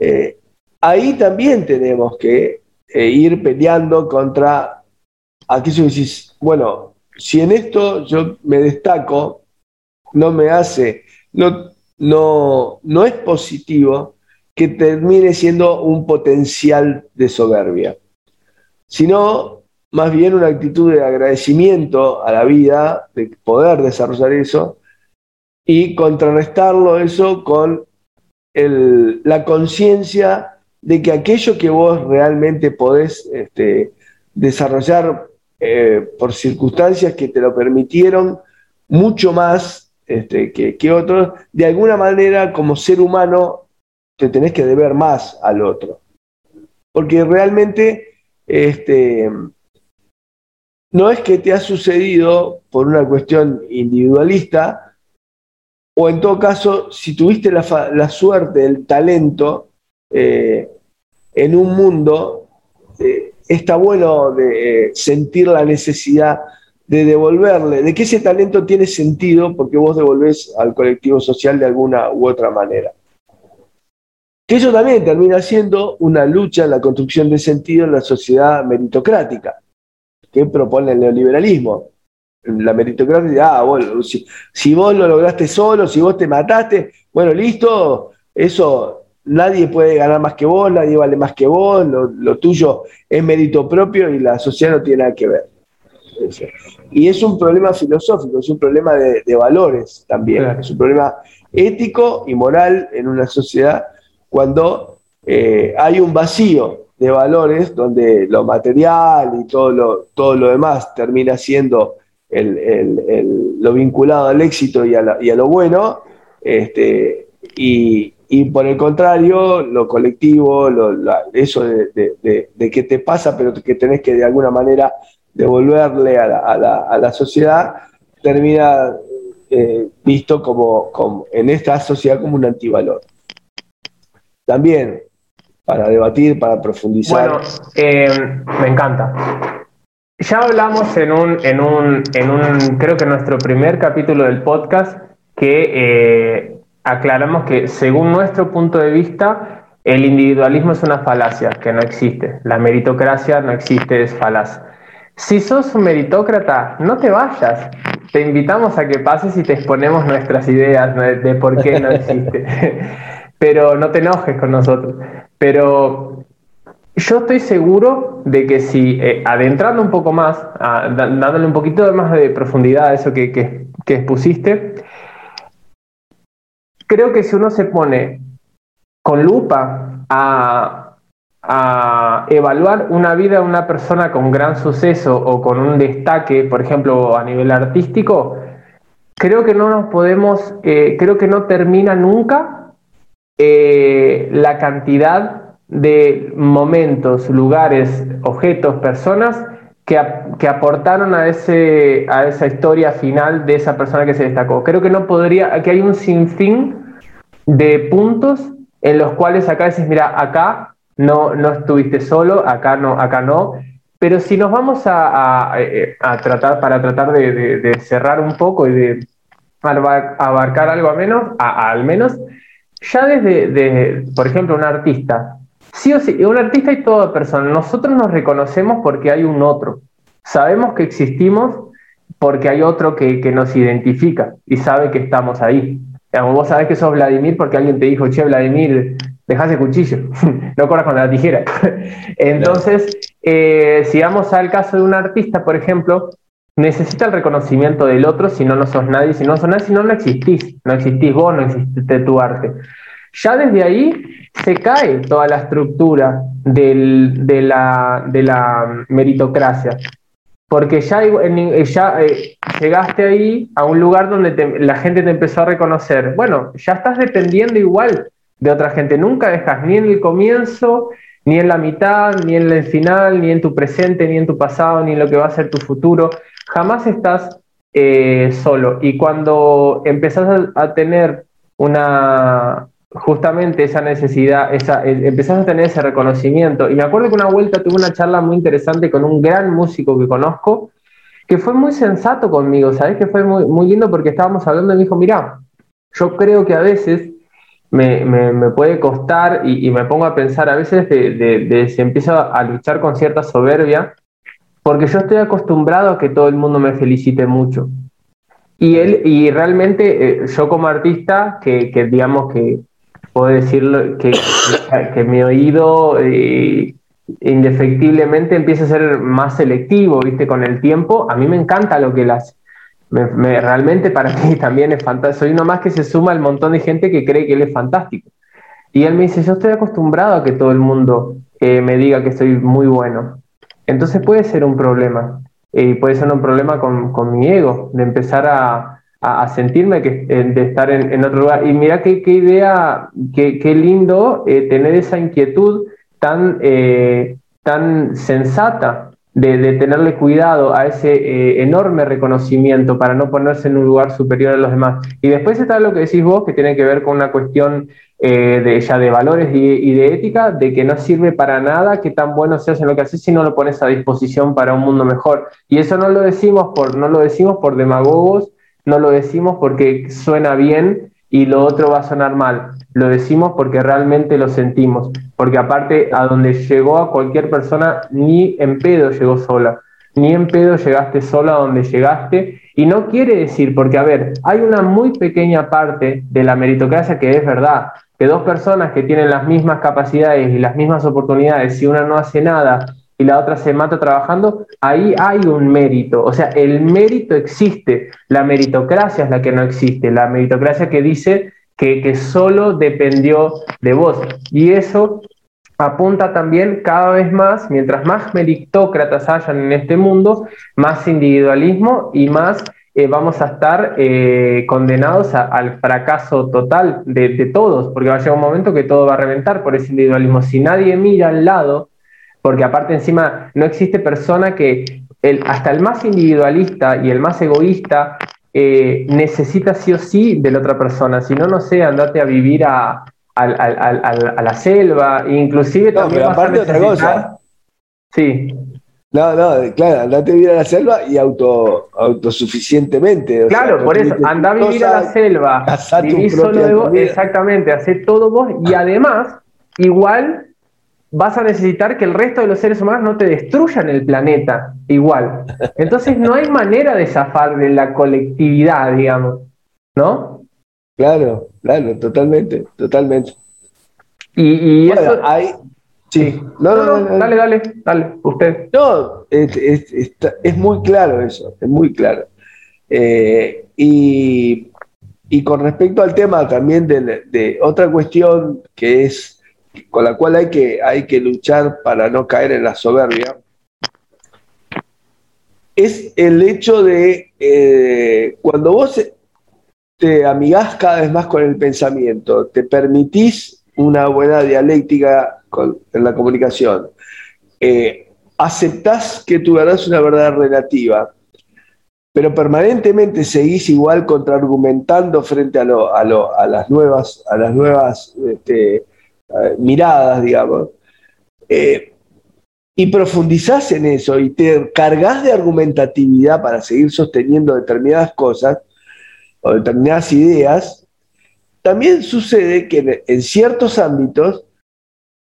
eh, ahí también tenemos que e ir peleando contra aquello que decís, bueno, si en esto yo me destaco, no me hace, no, no, no es positivo que termine siendo un potencial de soberbia, sino más bien una actitud de agradecimiento a la vida, de poder desarrollar eso, y contrarrestarlo eso con el, la conciencia de que aquello que vos realmente podés este, desarrollar eh, por circunstancias que te lo permitieron, mucho más este, que, que otros, de alguna manera como ser humano te tenés que deber más al otro. Porque realmente este, no es que te ha sucedido por una cuestión individualista, o en todo caso, si tuviste la, suerte, el talento eh, en un mundo, eh, está bueno de eh, sentir la necesidad de devolverle, de que ese talento tiene sentido porque vos devolvés al colectivo social de alguna u otra manera. Que eso también termina siendo una lucha en la construcción de sentido en la sociedad meritocrática, que propone el neoliberalismo. La meritocracia, ah, bueno, si, vos lo lograste solo, si vos te mataste, bueno, listo, eso nadie puede ganar más que vos, nadie vale más que vos, lo, tuyo es mérito propio y la sociedad no tiene nada que ver. Y es un problema filosófico, es un problema de, valores también, es un problema ético y moral en una sociedad cuando eh, hay un vacío de valores donde lo material y todo lo, todo lo demás termina siendo lo vinculado al éxito y a, lo bueno, este, y, por el contrario, lo colectivo, eso de, que te pasa, pero que tenés que de alguna manera devolverle a la, sociedad, termina eh, visto como, como, en esta sociedad como un antivalor también para debatir, para profundizar. Bueno, eh, me encanta. Ya hablamos en un, en un, en un, creo que en nuestro primer capítulo del podcast, que eh, aclaramos que según nuestro punto de vista, el individualismo es una falacia, que no existe. La meritocracia no existe, es falaz. Si sos un meritócrata, no te vayas. Te invitamos a que pases y te exponemos nuestras ideas de por qué no existe. pero no te enojes con nosotros. Pero yo estoy seguro de que si eh, adentrando un poco más, dándole un poquito más de profundidad a eso que, que, expusiste, creo que si uno se pone con lupa a, evaluar una vida de una persona con gran suceso o con un destaque, por ejemplo, a nivel artístico, creo que no nos podemos, eh, creo que no termina nunca eh, la cantidad de momentos, lugares, objetos, personas que, que, aportaron a, ese, a esa historia final de esa persona que se destacó. Creo que no podría, que hay un sinfín de puntos en los cuales acá dices, mira, acá no, no estuviste solo, acá no, acá no. Pero si nos vamos a, a, tratar, para tratar de, de, cerrar un poco y de abarcar algo a menos, al menos, ya desde, por ejemplo, un artista, sí o sí, un artista y toda persona, nosotros nos reconocemos porque hay un otro. Sabemos que existimos porque hay otro que, que nos identifica y sabe que estamos ahí. Vos sabés que sos Vladimir porque alguien te dijo, che, Vladimir, dejás el cuchillo, no corras con la tijera. Entonces, eh, si vamos al caso de un artista, por ejemplo, necesita el reconocimiento del otro, si no, no sos nadie, si no sos nadie, si no, no existís, no existís vos, no existe tu arte. Ya desde ahí se cae toda la estructura de, la, meritocracia, porque ya, ya eh, llegaste ahí a un lugar donde la gente te empezó a reconocer. Bueno, ya estás dependiendo igual de otra gente, nunca dejas ni en el comienzo, ni en la mitad, ni en el final, ni en tu presente, ni en tu pasado, ni en lo que va a ser tu futuro jamás estás eh, solo. Y cuando empezás a, tener una, justamente esa necesidad, esa, eh, empezás a tener ese reconocimiento. Y me acuerdo que una vuelta tuve una charla muy interesante con un gran músico que conozco, que fue muy sensato conmigo, ¿sabes? Que fue muy, muy lindo porque estábamos hablando y me dijo, mira, yo creo que a veces me, me, puede costar y, me pongo a pensar a veces de, de, si empiezo a luchar con cierta soberbia, porque yo estoy acostumbrado a que todo el mundo me felicite mucho. Y, él, y realmente eh, yo como artista, que, que, digamos que puedo decirlo, que, que mi oído eh, indefectiblemente empieza a ser más selectivo, ¿viste? Con el tiempo, a mí me encanta lo que hace. Me, realmente para mí también es fantástico. Soy uno más que se suma al montón de gente que cree que él es fantástico. Y él me dice, yo estoy acostumbrado a que todo el mundo eh, me diga que soy muy bueno. Entonces puede ser un problema. Y puede ser un problema con, mi ego, de empezar a, a, sentirme que, de estar en, otro lugar. Y mira qué, idea, qué, qué lindo eh, tener esa inquietud tan, eh, tan sensata de, tenerle cuidado a ese eh, enorme reconocimiento para no ponerse en un lugar superior a los demás. Y después está lo que decís vos, que tiene que ver con una cuestión de, ya de valores y, de ética, de que no sirve para nada que tan bueno seas en lo que haces si no lo pones a disposición para un mundo mejor. Y eso no lo decimos por, no lo decimos por demagogos no lo decimos porque suena bien y lo otro va a sonar mal. Lo decimos porque realmente lo sentimos. Porque aparte, a donde llegó a cualquier persona, ni en pedo llegó sola. Ni en pedo llegaste sola a donde llegaste. Y no quiere decir, porque a ver, hay una muy pequeña parte de la meritocracia que es verdad. Que dos personas que tienen las mismas capacidades y las mismas oportunidades, si una no hace nada y la otra se mata trabajando, ahí hay un mérito. O sea, el mérito existe. La meritocracia es la que no existe. La meritocracia que dice que, solo dependió de vos. Y eso apunta también cada vez más, mientras más meritócratas hayan en este mundo, más individualismo y más eh, vamos a estar eh, condenados al fracaso total de, de, todos, porque va a llegar un momento que todo va a reventar por ese individualismo. Si nadie mira al lado porque aparte encima no existe persona que, el, hasta el más individualista y el más egoísta eh, necesita sí o sí de la otra persona, si no, no sé, andate a vivir a, la selva, inclusive también... Pero aparte otra cosa. Sí. No, no, claro, andate a vivir a la selva y auto, autosuficientemente. Claro, por eso, anda a vivir a la selva, vivir solo de vos, exactamente, hacer todo vos y además, igual vas a necesitar que el resto de los seres humanos no te destruyan el planeta igual. Entonces no hay manera de zafar de la colectividad, digamos, ¿no? Claro, claro, totalmente, totalmente. Y, eso... Hay... Sí, No, no, no, dale, dale, dale, usted. No, es, muy claro eso, es muy claro. Eh, y, con respecto al tema también de otra cuestión que es con la cual hay que, hay que luchar para no caer en la soberbia, es el hecho de eh, cuando vos te amigás cada vez más con el pensamiento, te permitís una buena dialéctica en la comunicación, eh, aceptás que tu verdad es una verdad relativa, pero permanentemente seguís igual contraargumentando frente a, lo, a, lo, a las nuevas, a las nuevas este, miradas, digamos, eh, y profundizás en eso y te cargas de argumentatividad para seguir sosteniendo determinadas cosas o determinadas ideas, también sucede que en, ciertos ámbitos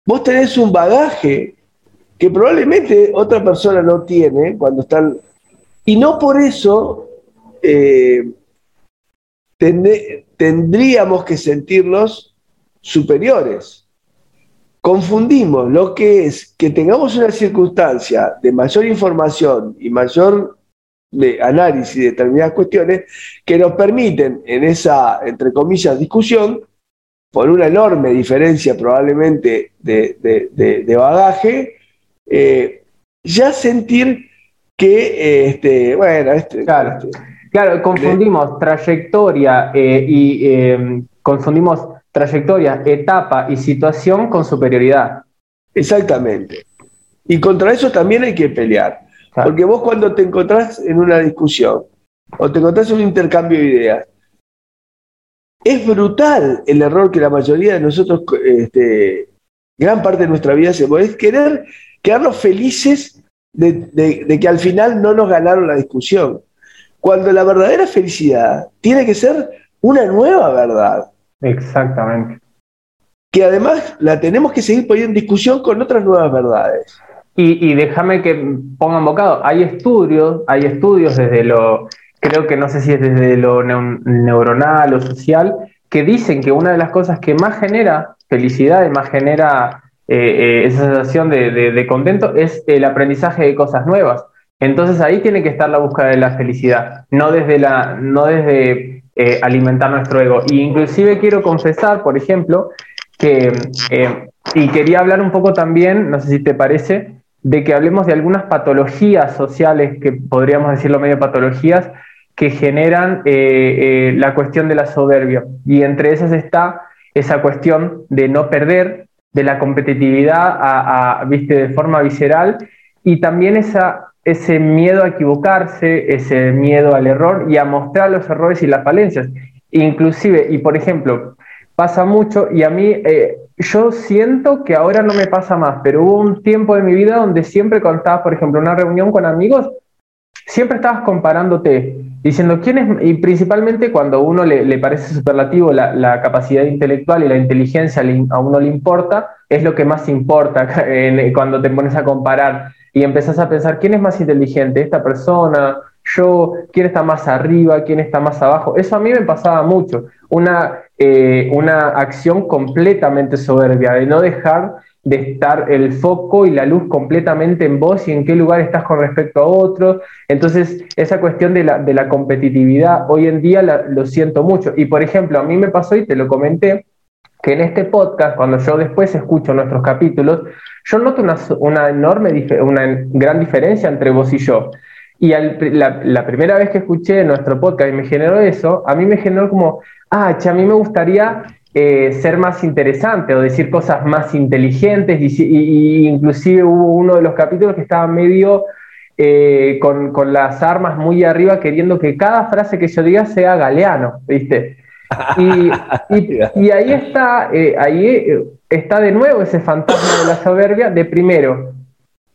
vos tenés un bagaje que probablemente otra persona no tiene cuando están... Y no por eso eh, tendríamos que sentirnos superiores confundimos lo que es que tengamos una circunstancia de mayor información y mayor de análisis de determinadas cuestiones que nos permiten en esa, entre comillas, discusión, por una enorme diferencia probablemente de, bagaje, eh, ya sentir que, este, bueno, este, claro, este, claro, confundimos trayectoria eh, y eh, confundimos trayectoria, etapa y situación con superioridad. Exactamente. Y contra eso también hay que pelear. Porque vos cuando te encontrás en una discusión o te encontrás en un intercambio de ideas, es brutal el error que la mayoría de nosotros, este, gran parte de nuestra vida hacemos, es querer quedarnos felices de que al final no nos ganaron la discusión. Cuando la verdadera felicidad tiene que ser una nueva verdad. Exactamente. Que además la tenemos que seguir poniendo en discusión con otras nuevas verdades. Y, déjame que ponga un bocado. Hay estudios, hay estudios desde lo, creo que no sé si es desde lo neuronal o social, que dicen que una de las cosas que más genera felicidad y más genera eh, eh, esa sensación de, contento es el aprendizaje de cosas nuevas. Entonces ahí tiene que estar la búsqueda de la felicidad, no desde la, no desde eh, alimentar nuestro ego. Y inclusive quiero confesar, por ejemplo, que, eh, y quería hablar un poco también, no sé si te parece, de que hablemos de algunas patologías sociales, que podríamos decirlo medio patologías, que generan eh, la cuestión de la soberbia. Y entre esas está esa cuestión de no perder, de la competitividad a, ¿viste? de forma visceral y también esa, ese miedo a equivocarse, ese miedo al error y a mostrar los errores y las falencias. Inclusive, y por ejemplo, pasa mucho y a mí eh, yo siento que ahora no me pasa más, pero hubo un tiempo de mi vida donde siempre cuando por ejemplo, una reunión con amigos, siempre estabas comparándote, diciendo quién es, y principalmente cuando a uno le, parece superlativo la, capacidad intelectual y la inteligencia a uno le importa, es lo que más importa cuando te pones a comparar y empezás a pensar quién es más inteligente, esta persona, yo, quién está más arriba, quién está más abajo. Eso a mí me pasaba mucho, una, eh, una acción completamente soberbia, de no dejar de estar el foco y la luz completamente en vos y en qué lugar estás con respecto a otros. Entonces, esa cuestión de la, de la competitividad hoy en día lo siento mucho. Y por ejemplo, a mí me pasó y te lo comenté, que en este podcast, cuando yo después escucho nuestros capítulos, yo noto una, una enorme, una gran diferencia entre vos y yo. Y la, primera vez que escuché nuestro podcast y me generó eso, a mí me generó como, ah, a mí me gustaría eh, ser más interesante o decir cosas más inteligentes y, inclusive hubo uno de los capítulos que estaba medio eh, con, con, las armas muy arriba queriendo que cada frase que yo diga sea galeano, ¿viste? Y, y ahí está, eh, ahí está de nuevo ese fantasma de la soberbia de primero.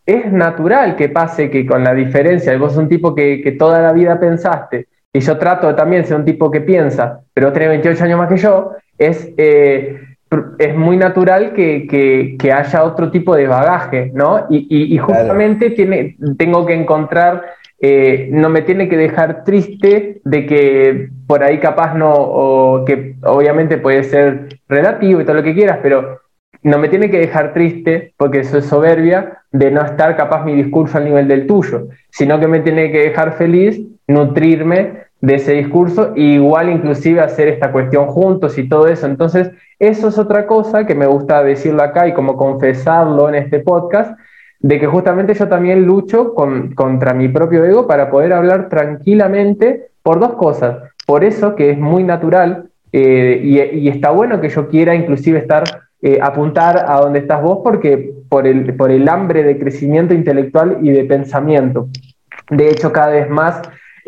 Es natural que pase que con la diferencia, vos un tipo que, que toda la vida pensaste, y yo trato también ser un tipo que piensa, pero tiene 28 años más que yo, es, eh, es muy natural que, que, haya otro tipo de bagaje, ¿no? Y, y, justamente tiene, tengo que encontrar, eh, no me tiene que dejar triste de que por ahí capaz no, o que obviamente puede ser relativo y todo lo que quieras, pero no me tiene que dejar triste porque eso es soberbia de no estar capaz mi discurso al nivel del tuyo, sino que me tiene que dejar feliz nutrirme de ese discurso y igual inclusive hacer esta cuestión juntos y todo eso. Entonces, eso es otra cosa que me gusta decirlo acá y como confesarlo en este podcast, de que justamente yo también lucho contra mi propio ego para poder hablar tranquilamente por dos cosas. Por eso que es muy natural eh, y, está bueno que yo quiera inclusive estar, eh, apuntar a donde estás vos porque por el, por el hambre de crecimiento intelectual y de pensamiento. De hecho, cada vez más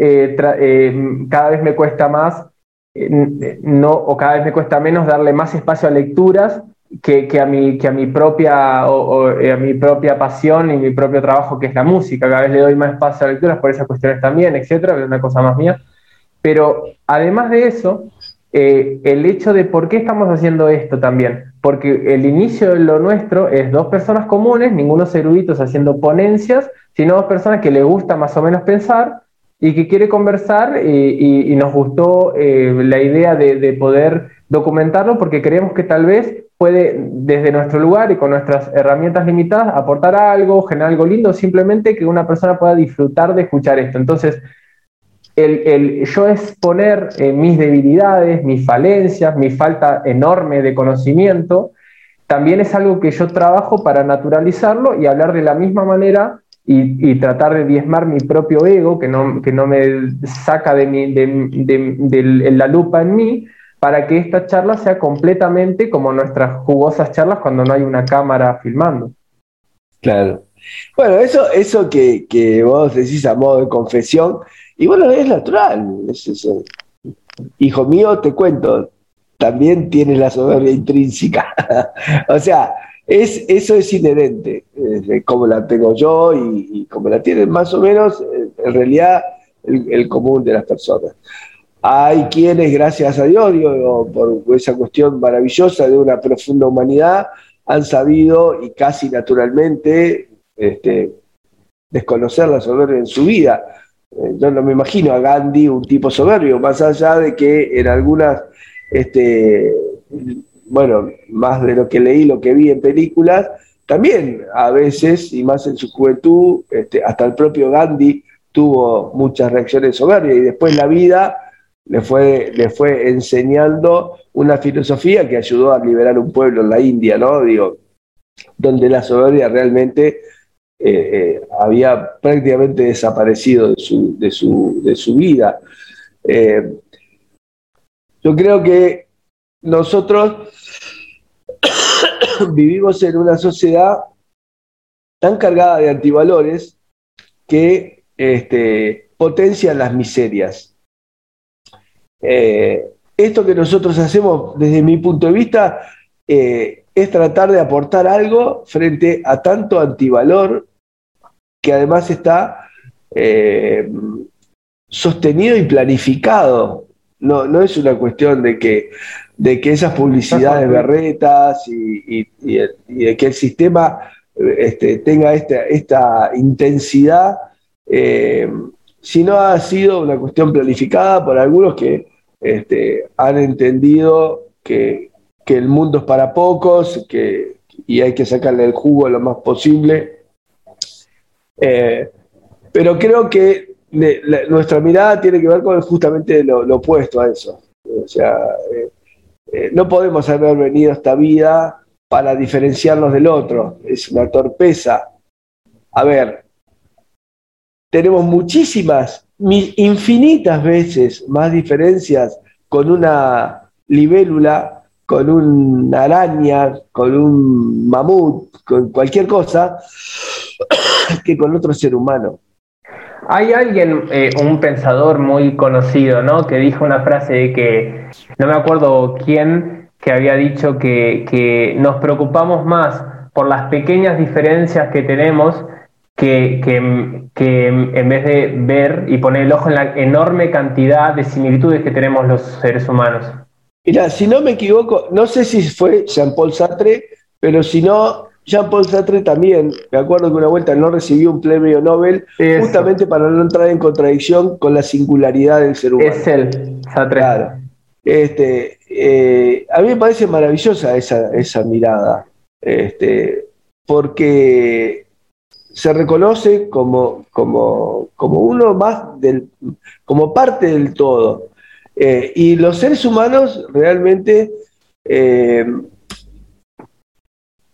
eh, eh, cada vez me cuesta más, eh, no, o cada vez me cuesta menos darle más espacio a lecturas que, que, a, mi, que a, mi propia, o, a mi propia pasión y mi propio trabajo, que es la música. Cada vez le doy más espacio a lecturas por esas cuestiones también, etcétera, es una cosa más mía. Pero además de eso, el hecho de por qué estamos haciendo esto también. Porque el inicio de lo nuestro es dos personas comunes, ningunos eruditos haciendo ponencias, sino dos personas que le gusta más o menos pensar y que quiere conversar y, nos gustó eh, la idea de, poder documentarlo porque creemos que tal vez puede desde nuestro lugar y con nuestras herramientas limitadas aportar algo, generar algo lindo, simplemente que una persona pueda disfrutar de escuchar esto. Entonces, el, el yo exponer eh, mis debilidades, mis falencias, mi falta enorme de conocimiento, también es algo que yo trabajo para naturalizarlo y hablar de la misma manera y, tratar de diezmar mi propio ego, que no, que no me saca de, mi, de, la lupa en mí, para que esta charla sea completamente como nuestras jugosas charlas cuando no hay una cámara filmando. Claro. Bueno, eso, eso que, que vos decís a modo de confesión, y bueno, es natural. Hijo mío, te cuento, también tienes la soberbia intrínseca. o sea, es, eso es inherente, como la tengo yo y, como la tienen más o menos, eh, en realidad, el, común de las personas. Hay quienes, gracias a Dios, por esa cuestión maravillosa de una profunda humanidad, han sabido y casi naturalmente este, desconocer la soberbia en su vida. Eh, yo no me imagino a Gandhi un tipo soberbio, más allá de que en algunas este, bueno, más de lo que leí, lo que vi en películas, también a veces, y más en su juventud, este, hasta el propio Gandhi tuvo muchas reacciones soberbias y después la vida le fue, le fue enseñando una filosofía que ayudó a liberar un pueblo en la India, ¿no? Digo, donde la soberbia realmente eh, había prácticamente desaparecido de su, de su, de su vida. yo creo que nosotros vivimos en una sociedad tan cargada de antivalores que este, potencian las miserias. Eh, esto que nosotros hacemos desde mi punto de vista eh, es tratar de aportar algo frente a tanto antivalor que además está eh, sostenido y planificado. No, no es una cuestión de que de que esas publicidades berretas y, de que el sistema este, tenga esta, esta intensidad, eh, si no ha sido una cuestión planificada por algunos que este, han entendido que, el mundo es para pocos que, y hay que sacarle el jugo lo más posible. Eh, pero creo que nuestra mirada tiene que ver con justamente lo, opuesto a eso. O sea, eh, eh, no podemos haber venido a esta vida para diferenciarnos del otro, es una torpeza. A ver, tenemos muchísimas, infinitas veces más diferencias con una libélula, con una araña, con un mamut, con cualquier cosa, que con otro ser humano. Hay alguien, eh, un pensador muy conocido, ¿no? Que dijo una frase de que, no me acuerdo quién, que había dicho que, nos preocupamos más por las pequeñas diferencias que tenemos que, que, en vez de ver y poner el ojo en la enorme cantidad de similitudes que tenemos los seres humanos. Mira, si no me equivoco, no sé si fue Jean-Paul Sartre, pero si no, Jean-Paul Sartre también, me acuerdo que una vuelta no recibió un premio Nobel justamente para no entrar en contradicción con la singularidad del ser humano. Es él, Sartre. Claro. Este, eh, a mí me parece maravillosa esa, esa mirada, este, porque se reconoce como, como, como uno más del, como parte del todo. Eh, y los seres humanos realmente eh,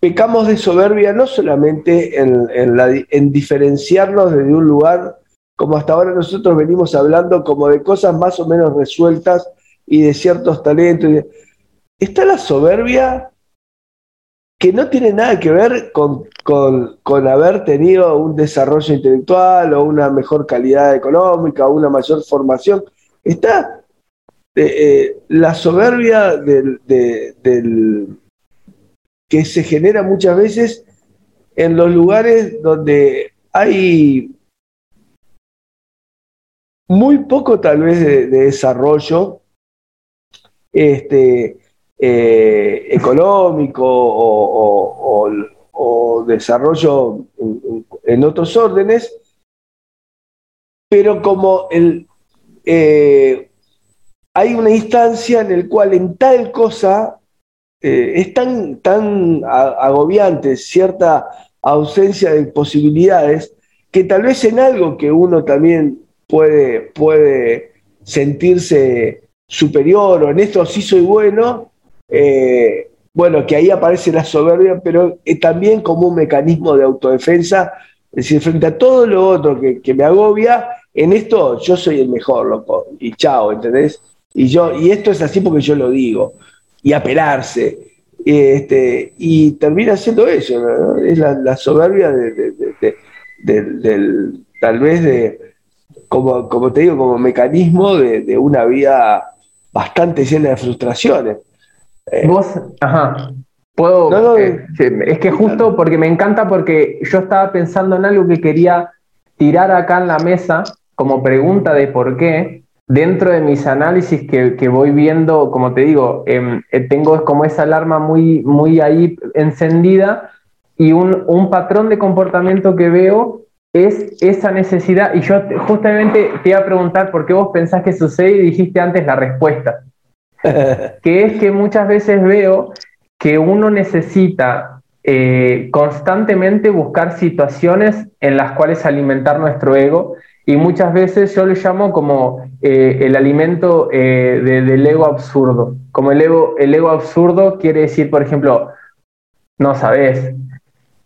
pecamos de soberbia no solamente en, en, diferenciarnos desde un lugar, como hasta ahora nosotros venimos hablando, como de cosas más o menos resueltas y de ciertos talentos. Está la soberbia que no tiene nada que ver con, con, haber tenido un desarrollo intelectual o una mejor calidad económica o una mayor formación. Está eh, eh, la soberbia del que se genera muchas veces en los lugares donde hay muy poco tal vez de, desarrollo este, eh, económico o, desarrollo en, otros órdenes, pero como el, eh, hay una instancia en la cual en tal cosa eh, es tan, tan agobiante cierta ausencia de posibilidades que tal vez en algo que uno también puede, puede sentirse superior o en esto sí soy bueno, eh, bueno, que ahí aparece la soberbia, pero también como un mecanismo de autodefensa, es decir, frente a todo lo otro que, que me agobia, en esto yo soy el mejor, loco, y chao, ¿entendés? Y, yo, y esto es así porque yo lo digo y apelarse. Este, y termina siendo eso, es la, soberbia de, del, tal vez de, como, como te digo, como mecanismo de, una vida bastante llena de frustraciones. Eh, Vos, ajá, puedo, eh, es que justo porque me encanta porque yo estaba pensando en algo que quería tirar acá en la mesa como pregunta de por qué, dentro de mis análisis que, voy viendo, como te digo, em, eh, tengo como esa alarma muy, muy ahí encendida y un, patrón de comportamiento que veo es esa necesidad. Y yo justamente te iba a preguntar por qué vos pensás que sucede y dijiste antes la respuesta. que es que muchas veces veo que uno necesita eh, constantemente buscar situaciones en las cuales alimentar nuestro ego y muchas veces yo le llamo como eh, el alimento eh, del ego absurdo. Como el ego, el ego absurdo quiere decir, por ejemplo, no sabes,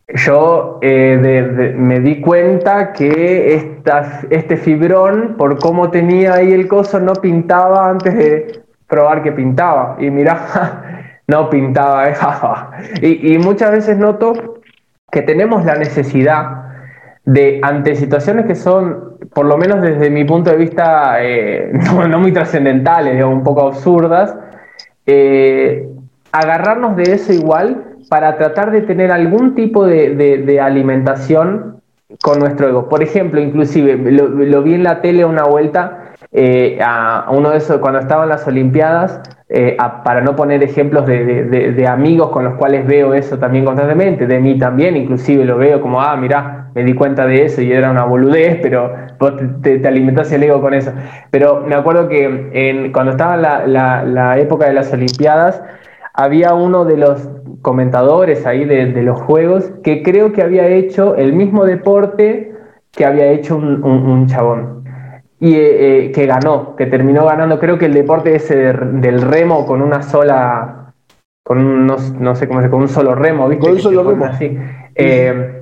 yo eh, me di cuenta que este fibrón, por cómo tenía ahí el coso, no pintaba antes de probar que pintaba. Y mira, no pintaba. Y muchas veces noto que tenemos la necesidad de, ante situaciones que son, por lo menos desde mi punto de vista, eh, no, muy trascendentales, un poco absurdas, agarrarnos de eso igual para tratar de tener algún tipo de, alimentación con nuestro ego. Por ejemplo, inclusive, lo, vi en la tele una vuelta, eh, a uno de esos, cuando estaban las Olimpiadas, eh, para no poner ejemplos de, amigos con los cuales veo eso también constantemente, de mí también, inclusive lo veo como, ah, mira, me di cuenta de eso y era una boludez, pero vos te, te alimentás el ego con eso. Pero me acuerdo que en, cuando estaba la, la época de las Olimpiadas, había uno de los comentadores ahí de, los juegos que creo que había hecho el mismo deporte que había hecho un, chabón. Y eh, eh, que ganó, que terminó ganando, creo que el deporte ese del remo con una sola, con un, no, sé cómo se con un solo remo, ¿viste? Con un solo remo. Así. Eh,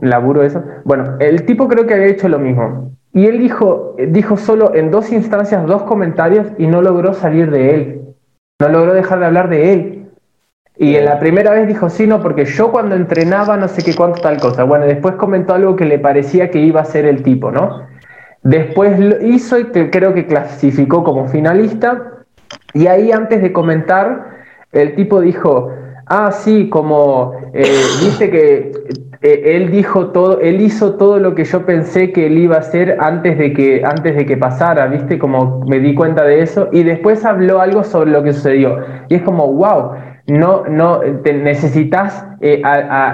laburo eso. Bueno, el tipo creo que había hecho lo mismo. Y él dijo, dijo solo en dos instancias dos comentarios y no logró salir de él. No logró dejar de hablar de él. Y en la primera vez dijo, sí, no, porque yo cuando entrenaba no sé qué cuánto tal cosa. Bueno, después comentó algo que le parecía que iba a ser el tipo, ¿no? Después lo hizo y creo que clasificó como finalista. Y ahí antes de comentar, el tipo dijo, ah, sí, como, eh, viste que eh, él dijo todo, él hizo todo lo que yo pensé que él iba a hacer antes de que, antes de que pasara, viste, como me di cuenta de eso. Y después habló algo sobre lo que sucedió. Y es como, wow no, no necesitas eh,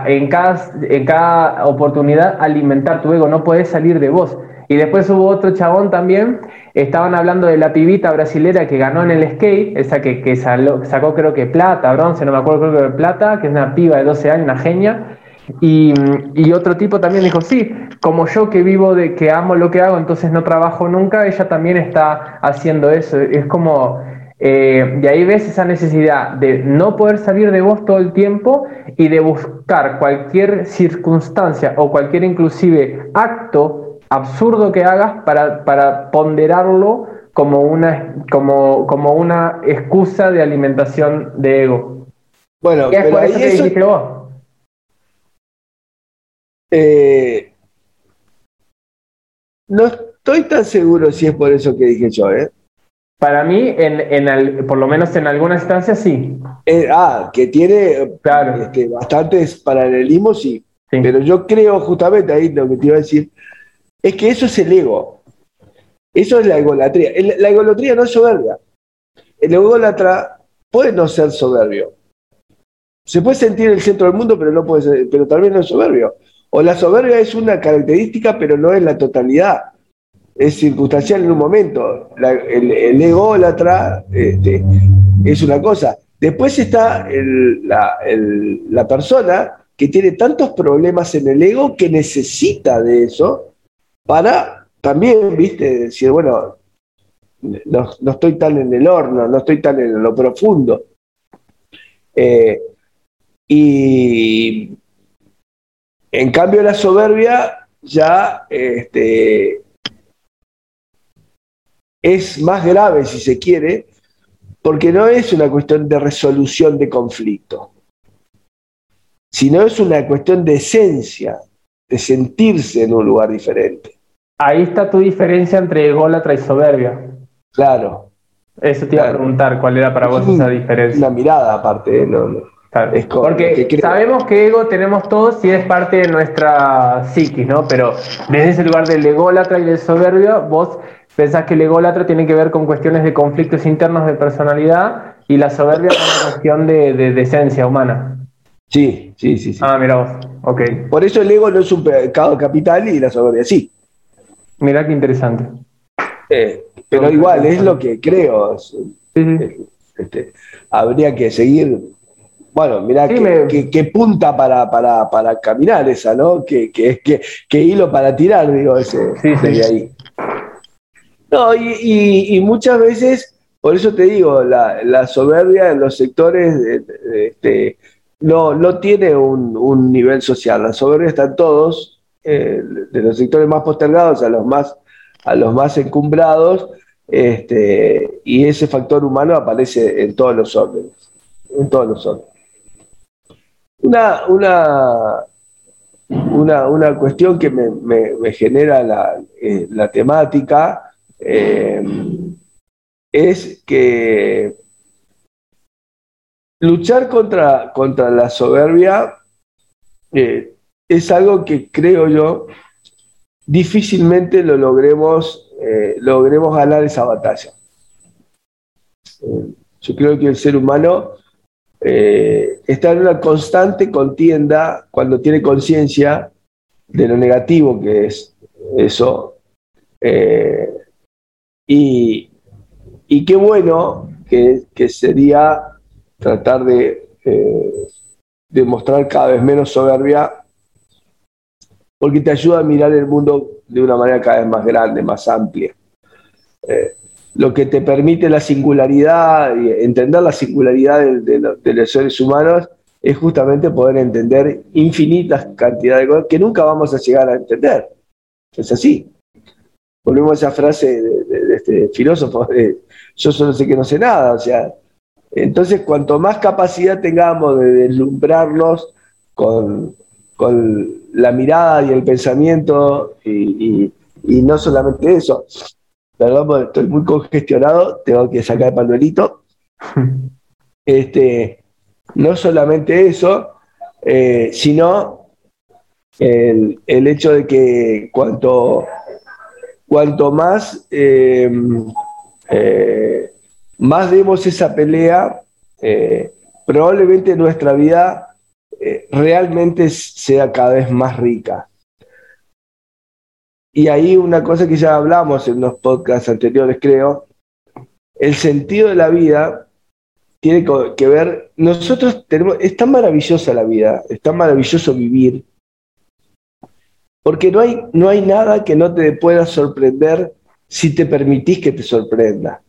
en, cada, en cada oportunidad alimentar tu ego, no puedes salir de vos. Y después hubo otro chabón también, estaban hablando de la pibita brasilera que ganó en el skate, esa que, que sacó creo que plata, bronce, no me acuerdo creo que plata, que es una piba de 12 años, una genia. Y, y, otro tipo también dijo, sí, como yo que vivo de que amo lo que hago, entonces no trabajo nunca, ella también está haciendo eso. Es como eh, y ahí ves esa necesidad de no poder salir de vos todo el tiempo y de buscar cualquier circunstancia o cualquier inclusive acto absurdo que hagas para, ponderarlo como una, como, como una excusa de alimentación de ego. Bueno, pero ahí eso... Eh, no estoy tan seguro si es por eso que dije yo, ¿eh? Para mí, en, por lo menos en algunas instancias, sí. Eh, ah, que tiene este, bastantes paralelismos, sí. Pero yo creo justamente ahí lo que te iba a decir, es que eso es el ego. Eso es la egolatría. La egolatría no es soberbia. El ególatra puede no ser soberbio. Se puede sentir el centro del mundo, pero no puede ser, pero también no es soberbio. O la soberbia es una característica, pero no es la totalidad es circunstancial en un momento. el, el, ególatra este, es una cosa. Después está la, persona que tiene tantos problemas en el ego que necesita de eso para también, viste, decir, bueno, no, estoy tan en el horno, no estoy tan en lo profundo. Eh, y en cambio la soberbia ya este, es más grave, si se quiere, porque no es una cuestión de resolución de conflicto, sino es una cuestión de esencia, de sentirse en un lugar diferente. Ahí está tu diferencia entre ególatra y soberbia. Claro. Eso te iba a preguntar, ¿cuál era para vos esa diferencia? Una mirada aparte, ¿eh? no, Es Porque sabemos que ego tenemos todos y es parte de nuestra psiquis, ¿no? Pero desde ese lugar del ególatra y del soberbio, vos Pensás que el ególatra tiene que ver con cuestiones de conflictos internos de personalidad y la soberbia con una cuestión de, de, esencia humana. Sí, sí, sí, sí. Ah, mira vos, ok. Por eso el ego no es un pecado capital y la soberbia sí. Mira qué interesante. Eh, pero igual, es lo que creo. Este, habría que seguir. Bueno, mira qué, punta para, para, para, caminar esa, ¿no? Que, que, hilo para tirar, digo, ese, sí, sí. ahí. No, y, muchas veces, por eso te digo, la, soberbia en los sectores este, no, no tiene un, nivel social. La soberbia está en todos, eh, de los sectores más postergados a los más, a los más encumbrados, este, y ese factor humano aparece en todos los órdenes. En todos los órdenes. Una, una, una, cuestión que me, genera la, eh, temática eh, es que luchar contra, contra la soberbia eh, es algo que creo yo difícilmente lo logremos, logremos ganar esa batalla. yo creo que el ser humano eh, está en una constante contienda cuando tiene conciencia de lo negativo que es eso. Eh, y, qué bueno que, sería tratar de eh, demostrar cada vez menos soberbia, porque te ayuda a mirar el mundo de una manera cada vez más grande, más amplia lo que te permite la singularidad entender la singularidad de, los seres humanos es justamente poder entender infinitas cantidades de cosas que nunca vamos a llegar a entender. Es así. Volvemos a esa frase de, este filósofo yo solo sé que no sé nada. O sea, entonces cuanto más capacidad tengamos de deslumbrarnos con, la mirada y el pensamiento y no solamente eso, perdón, estoy muy congestionado, tengo que sacar el panuelito. Este, no solamente eso, eh, sino el, hecho de que cuanto, cuanto más, em, eh, más demos esa pelea, eh, probablemente nuestra vida realmente sea cada vez más rica. Y ahí una cosa que ya hablamos en los podcasts anteriores, creo, el sentido de la vida tiene que ver, nosotros tenemos, es tan maravillosa la vida, es tan maravilloso vivir, porque no hay, no hay nada que no te pueda sorprender si te permitís que te sorprenda.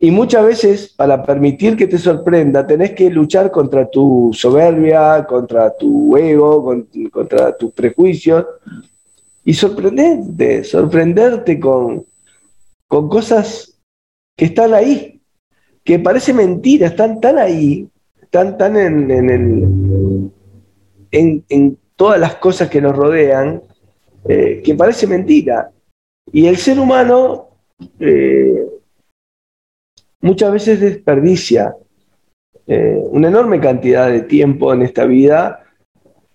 Y muchas veces, para permitir que te sorprenda, tenés que luchar contra tu soberbia, contra tu ego, contra tus prejuicios, y sorprenderte, sorprenderte con, con cosas que están ahí, que parece mentira, están tan ahí, están tan en, en, en, todas las cosas que nos rodean, eh, que parece mentira. Y el ser humano eh, muchas veces desperdicia eh, una enorme cantidad de tiempo en esta vida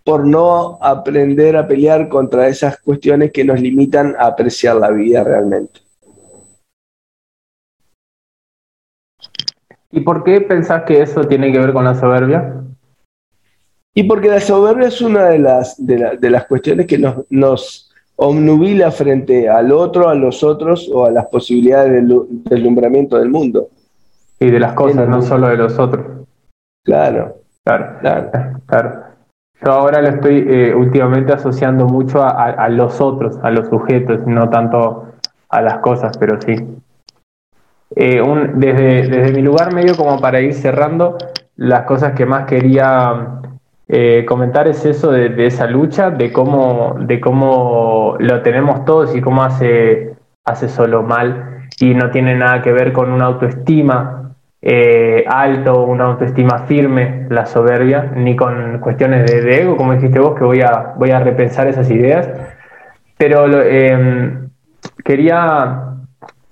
por no aprender a pelear contra esas cuestiones que nos limitan a apreciar la vida realmente. ¿Y por qué pensás que eso tiene que ver con la soberbia? Y porque la soberbia es una de las, de, las cuestiones que nos, nos omnubila frente al otro, a los otros o a las posibilidades del deslumbramiento del mundo. Y de las cosas, no solo de los otros. Claro. Claro. Claro. claro. Yo ahora lo estoy eh, últimamente asociando mucho a, los otros, a los sujetos, no tanto a las cosas, pero sí. Eh, desde, desde mi lugar medio como para ir cerrando, las cosas que más quería eh, comentar es eso de, esa lucha, de cómo, de cómo lo tenemos todos y cómo hace, hace solo mal y no tiene nada que ver con una autoestima eh, alto, una autoestima firme, la soberbia, ni con cuestiones de, ego, como dijiste vos, que voy a, voy a repensar esas ideas. Pero em, quería,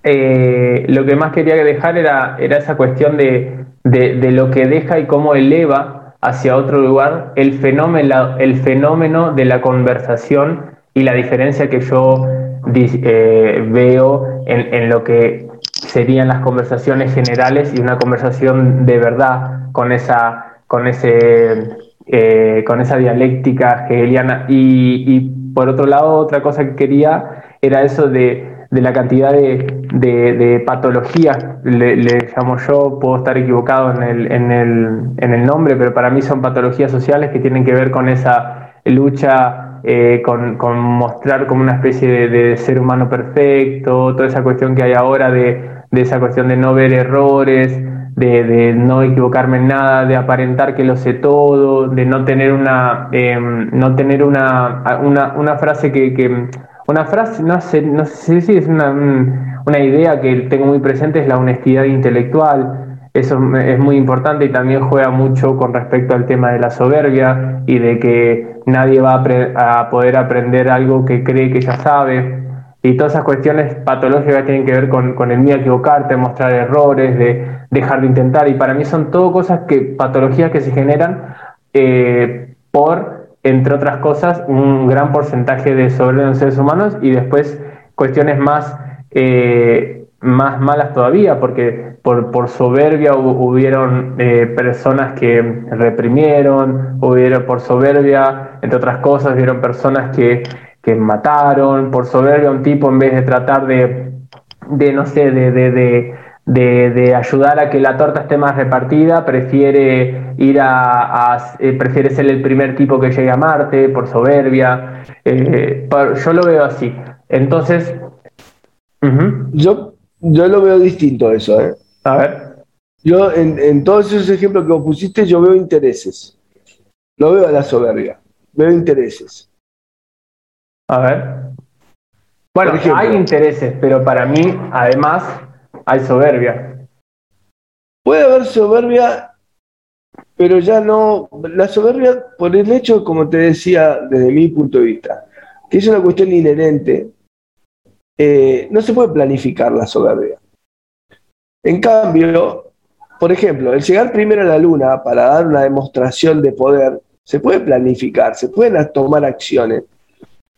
eh, lo que más quería dejar era, era esa cuestión de, de, lo que deja y cómo eleva hacia otro lugar el fenómeno, el fenómeno de la conversación y la diferencia que yo eh, veo en, en, lo que serían las conversaciones generales y una conversación de verdad con esa, con ese, eh, con esa dialéctica hegeliana. Y, y, por otro lado, otra cosa que quería era eso de, de la cantidad de, de, patologías, le, llamo yo, puedo estar equivocado en el, en, el, en el nombre, pero para mí son patologías sociales que tienen que ver con esa lucha eh, con, mostrar como una especie de, ser humano perfecto, toda esa cuestión que hay ahora de, esa cuestión de no ver errores, de, no equivocarme en nada, de aparentar que lo sé todo, de no tener una, em, no tener una, una, frase que, una frase, no sé, no sé si es una, una idea que tengo muy presente, es la honestidad intelectual. Eso es muy importante y también juega mucho con respecto al tema de la soberbia y de que nadie va a, poder aprender algo que cree que ya sabe. Y todas esas cuestiones patológicas tienen que ver con, el miedo a equivocarte, mostrar errores, de dejar de intentar. Y para mí son todo cosas que, patologías que se generan eh, por, entre otras cosas, un gran porcentaje de soberbia en seres humanos y después cuestiones más eh, más malas todavía, porque por, por soberbia hubieron eh, personas que reprimieron, hubieron por soberbia, entre otras cosas, hubieron personas que, que mataron, por soberbia un tipo en vez de tratar de, de no sé, de, de, de, ayudar a que la torta esté más repartida, prefiere ir a, eh, prefiere ser el primer tipo que llegue a Marte por soberbia. Eh, yo lo veo así. Entonces, yo yo lo veo distinto eso, ¿eh? A ver. Yo, en, todos esos ejemplos que vos pusiste, yo veo intereses. No veo a la soberbia. Veo intereses. A ver. Bueno, hay intereses, pero para mí, además, hay soberbia. Puede haber soberbia, pero ya no. La soberbia, por el hecho, como te decía, desde mi punto de vista, que es una cuestión inherente eh, no se puede planificar la soberbia. En cambio, por ejemplo, el llegar primero a la luna para dar una demostración de poder, se puede planificar, se pueden tomar acciones,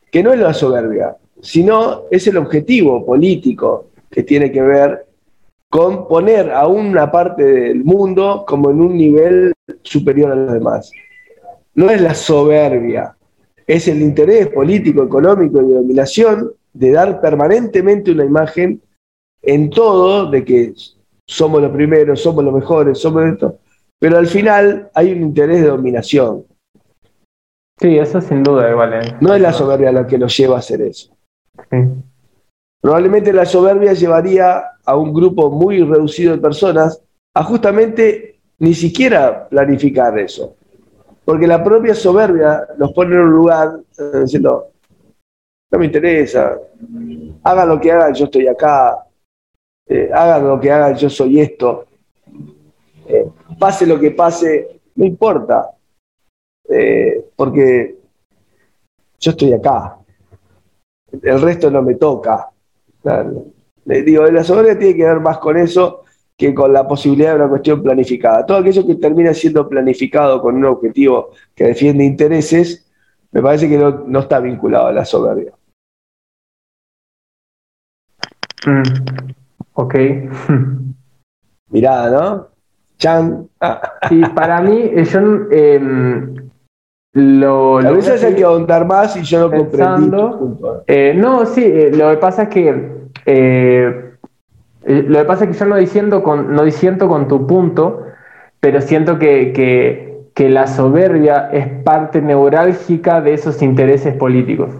que no es la soberbia, sino es el objetivo político que tiene que ver con poner a una parte del mundo como en un nivel superior a los demás. No es la soberbia, es el interés político, económico y de dominación de dar permanentemente una imagen en todo de que somos los primeros, somos los mejores, somos esto, pero al final hay un interés de dominación. Sí, eso sin duda igual. ¿eh? No es la soberbia la que nos lleva a hacer eso. Probablemente la soberbia llevaría a un grupo muy reducido de personas a justamente ni siquiera planificar eso. Porque la propia soberbia nos pone en un lugar eh, diciendo, no me interesa. Hagan lo que hagan, yo estoy acá. Eh, hagan lo que hagan, yo soy esto. Eh, pase lo que pase, no importa. Eh, porque yo estoy acá. El resto no me toca. Le digo, la soberbia tiene que ver más con eso que con la posibilidad de una cuestión planificada. Todo aquello que termina siendo planificado con un objetivo que defiende intereses, me parece que no está vinculado a la soberbia. Mm, ok. Mirada, ¿no? Chan. Sí, para mí, eh, yo em, lo, A veces hay que ahondar más y yo no comprendí. Eh, no, sí, eh, lo que pasa es que lo que pasa es que yo no diciendo con, no disiento con tu punto, pero siento que, que, que la soberbia es parte neurálgica de esos intereses políticos.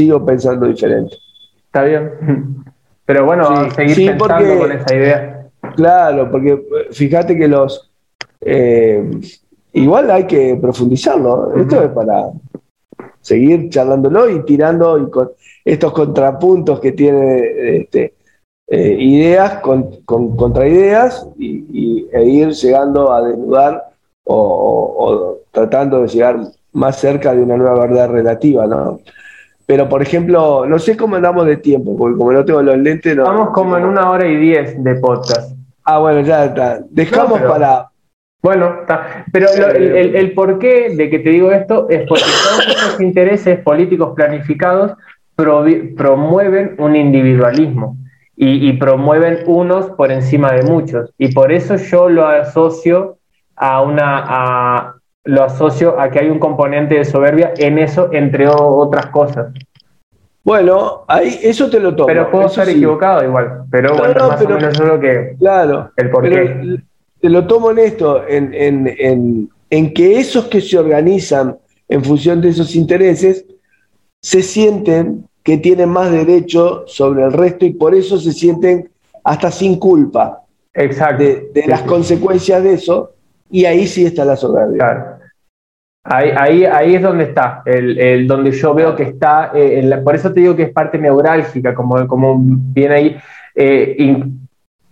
Sigo pensando diferente. Está bien. Pero bueno, seguir pensando con esa idea. Claro, porque fíjate que los. Eh, igual hay que profundizarlo. Esto es para seguir charlándolo y tirando y con estos contrapuntos que tiene este, eh, ideas con, con contraideas y, e ir llegando a desnudar o, tratando de llegar más cerca de una nueva verdad relativa, ¿no? Pero, por ejemplo, no sé cómo andamos de tiempo, porque como no tengo los lentes... No, Estamos como en una hora y diez de podcast. Ah, bueno, ya está. Dejamos para... Bueno, está. Pero el, el, porqué de que te digo esto es porque todos esos intereses políticos planificados promueven un individualismo y, y, promueven unos por encima de muchos. Y por eso yo lo asocio a una, a, lo asocio a que hay un componente de soberbia en eso, entre otras cosas. Bueno, ahí eso te lo tomo. Pero puedo estar equivocado igual. Pero bueno, más o menos yo lo que. Claro. El porqué. te lo tomo en esto, en, en, en, que esos que se organizan en función de esos intereses se sienten que tienen más derecho sobre el resto y por eso se sienten hasta sin culpa Exacto. de, las consecuencias de eso, y ahí sí está la soberbia. Claro. Ahí, ahí, ahí es donde está, el, donde yo veo que está, eh, por eso te digo que es parte neurálgica, como, como viene ahí, eh,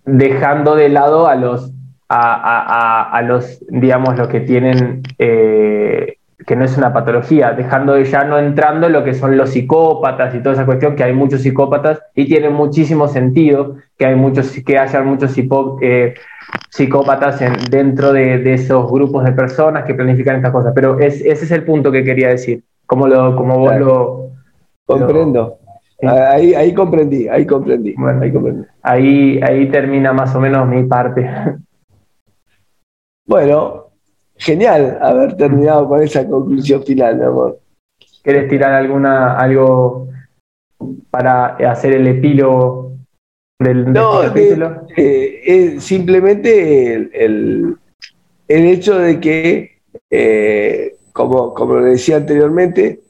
dejando de lado a los, a, a, los digamos, los que tienen eh, que no es una patología, dejando de ya no entrando en lo que son los psicópatas y toda esa cuestión, que hay muchos psicópatas y tiene muchísimo sentido que, hay muchos, que haya muchos eh, psicópatas dentro de, esos grupos de personas que planifican estas cosas. Pero ese es el punto que quería decir, como, lo, como vos lo... Comprendo. Ahí, ahí comprendí, ahí comprendí. ahí comprendí. Ahí, ahí termina más o menos mi parte. Bueno, genial haber terminado con esa conclusión final, mi amor. ¿Quieres tirar alguna, algo para hacer el epílogo del, no, capítulo? Eh, es simplemente el, hecho de que, eh, como, como decía anteriormente,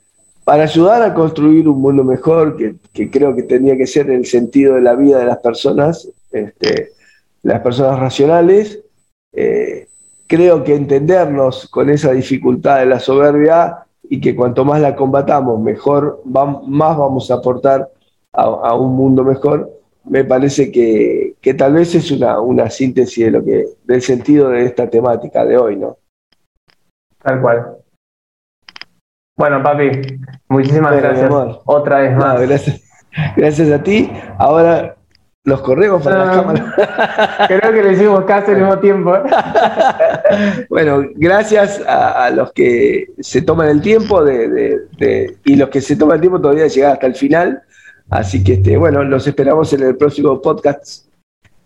para ayudar a construir un mundo mejor, que, creo que tenía que ser el sentido de la vida de las personas, este, las personas racionales, eh, creo que entendernos con esa dificultad de la soberbia y que cuanto más la combatamos, mejor, más vamos a aportar a, un mundo mejor, me parece que, tal vez es una, una, síntesis de lo que, del sentido de esta temática de hoy, ¿no? Tal cual. Bueno, papi, muchísimas gracias. Otra vez más. gracias, gracias a ti. Ahora los corremos para la cámara. Creo que le hicimos casi al mismo tiempo. ¿eh? bueno, gracias a, los que se toman el tiempo de, y los que se toman el tiempo todavía de llegar hasta el final. Así que, este, bueno, los esperamos en el próximo podcast.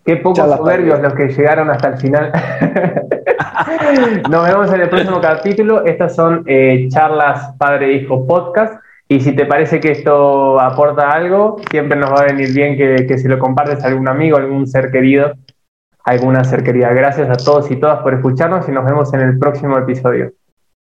Qué pocos soberbios los que llegaron hasta el final. Nos vemos en el próximo capítulo. Estas son eh, charlas padre-hijo podcast. Y si te parece que esto aporta algo, siempre nos va a venir bien que, que si lo compartes a algún amigo, algún ser querido, alguna ser querida. Gracias a todos y todas por escucharnos y nos vemos en el próximo episodio.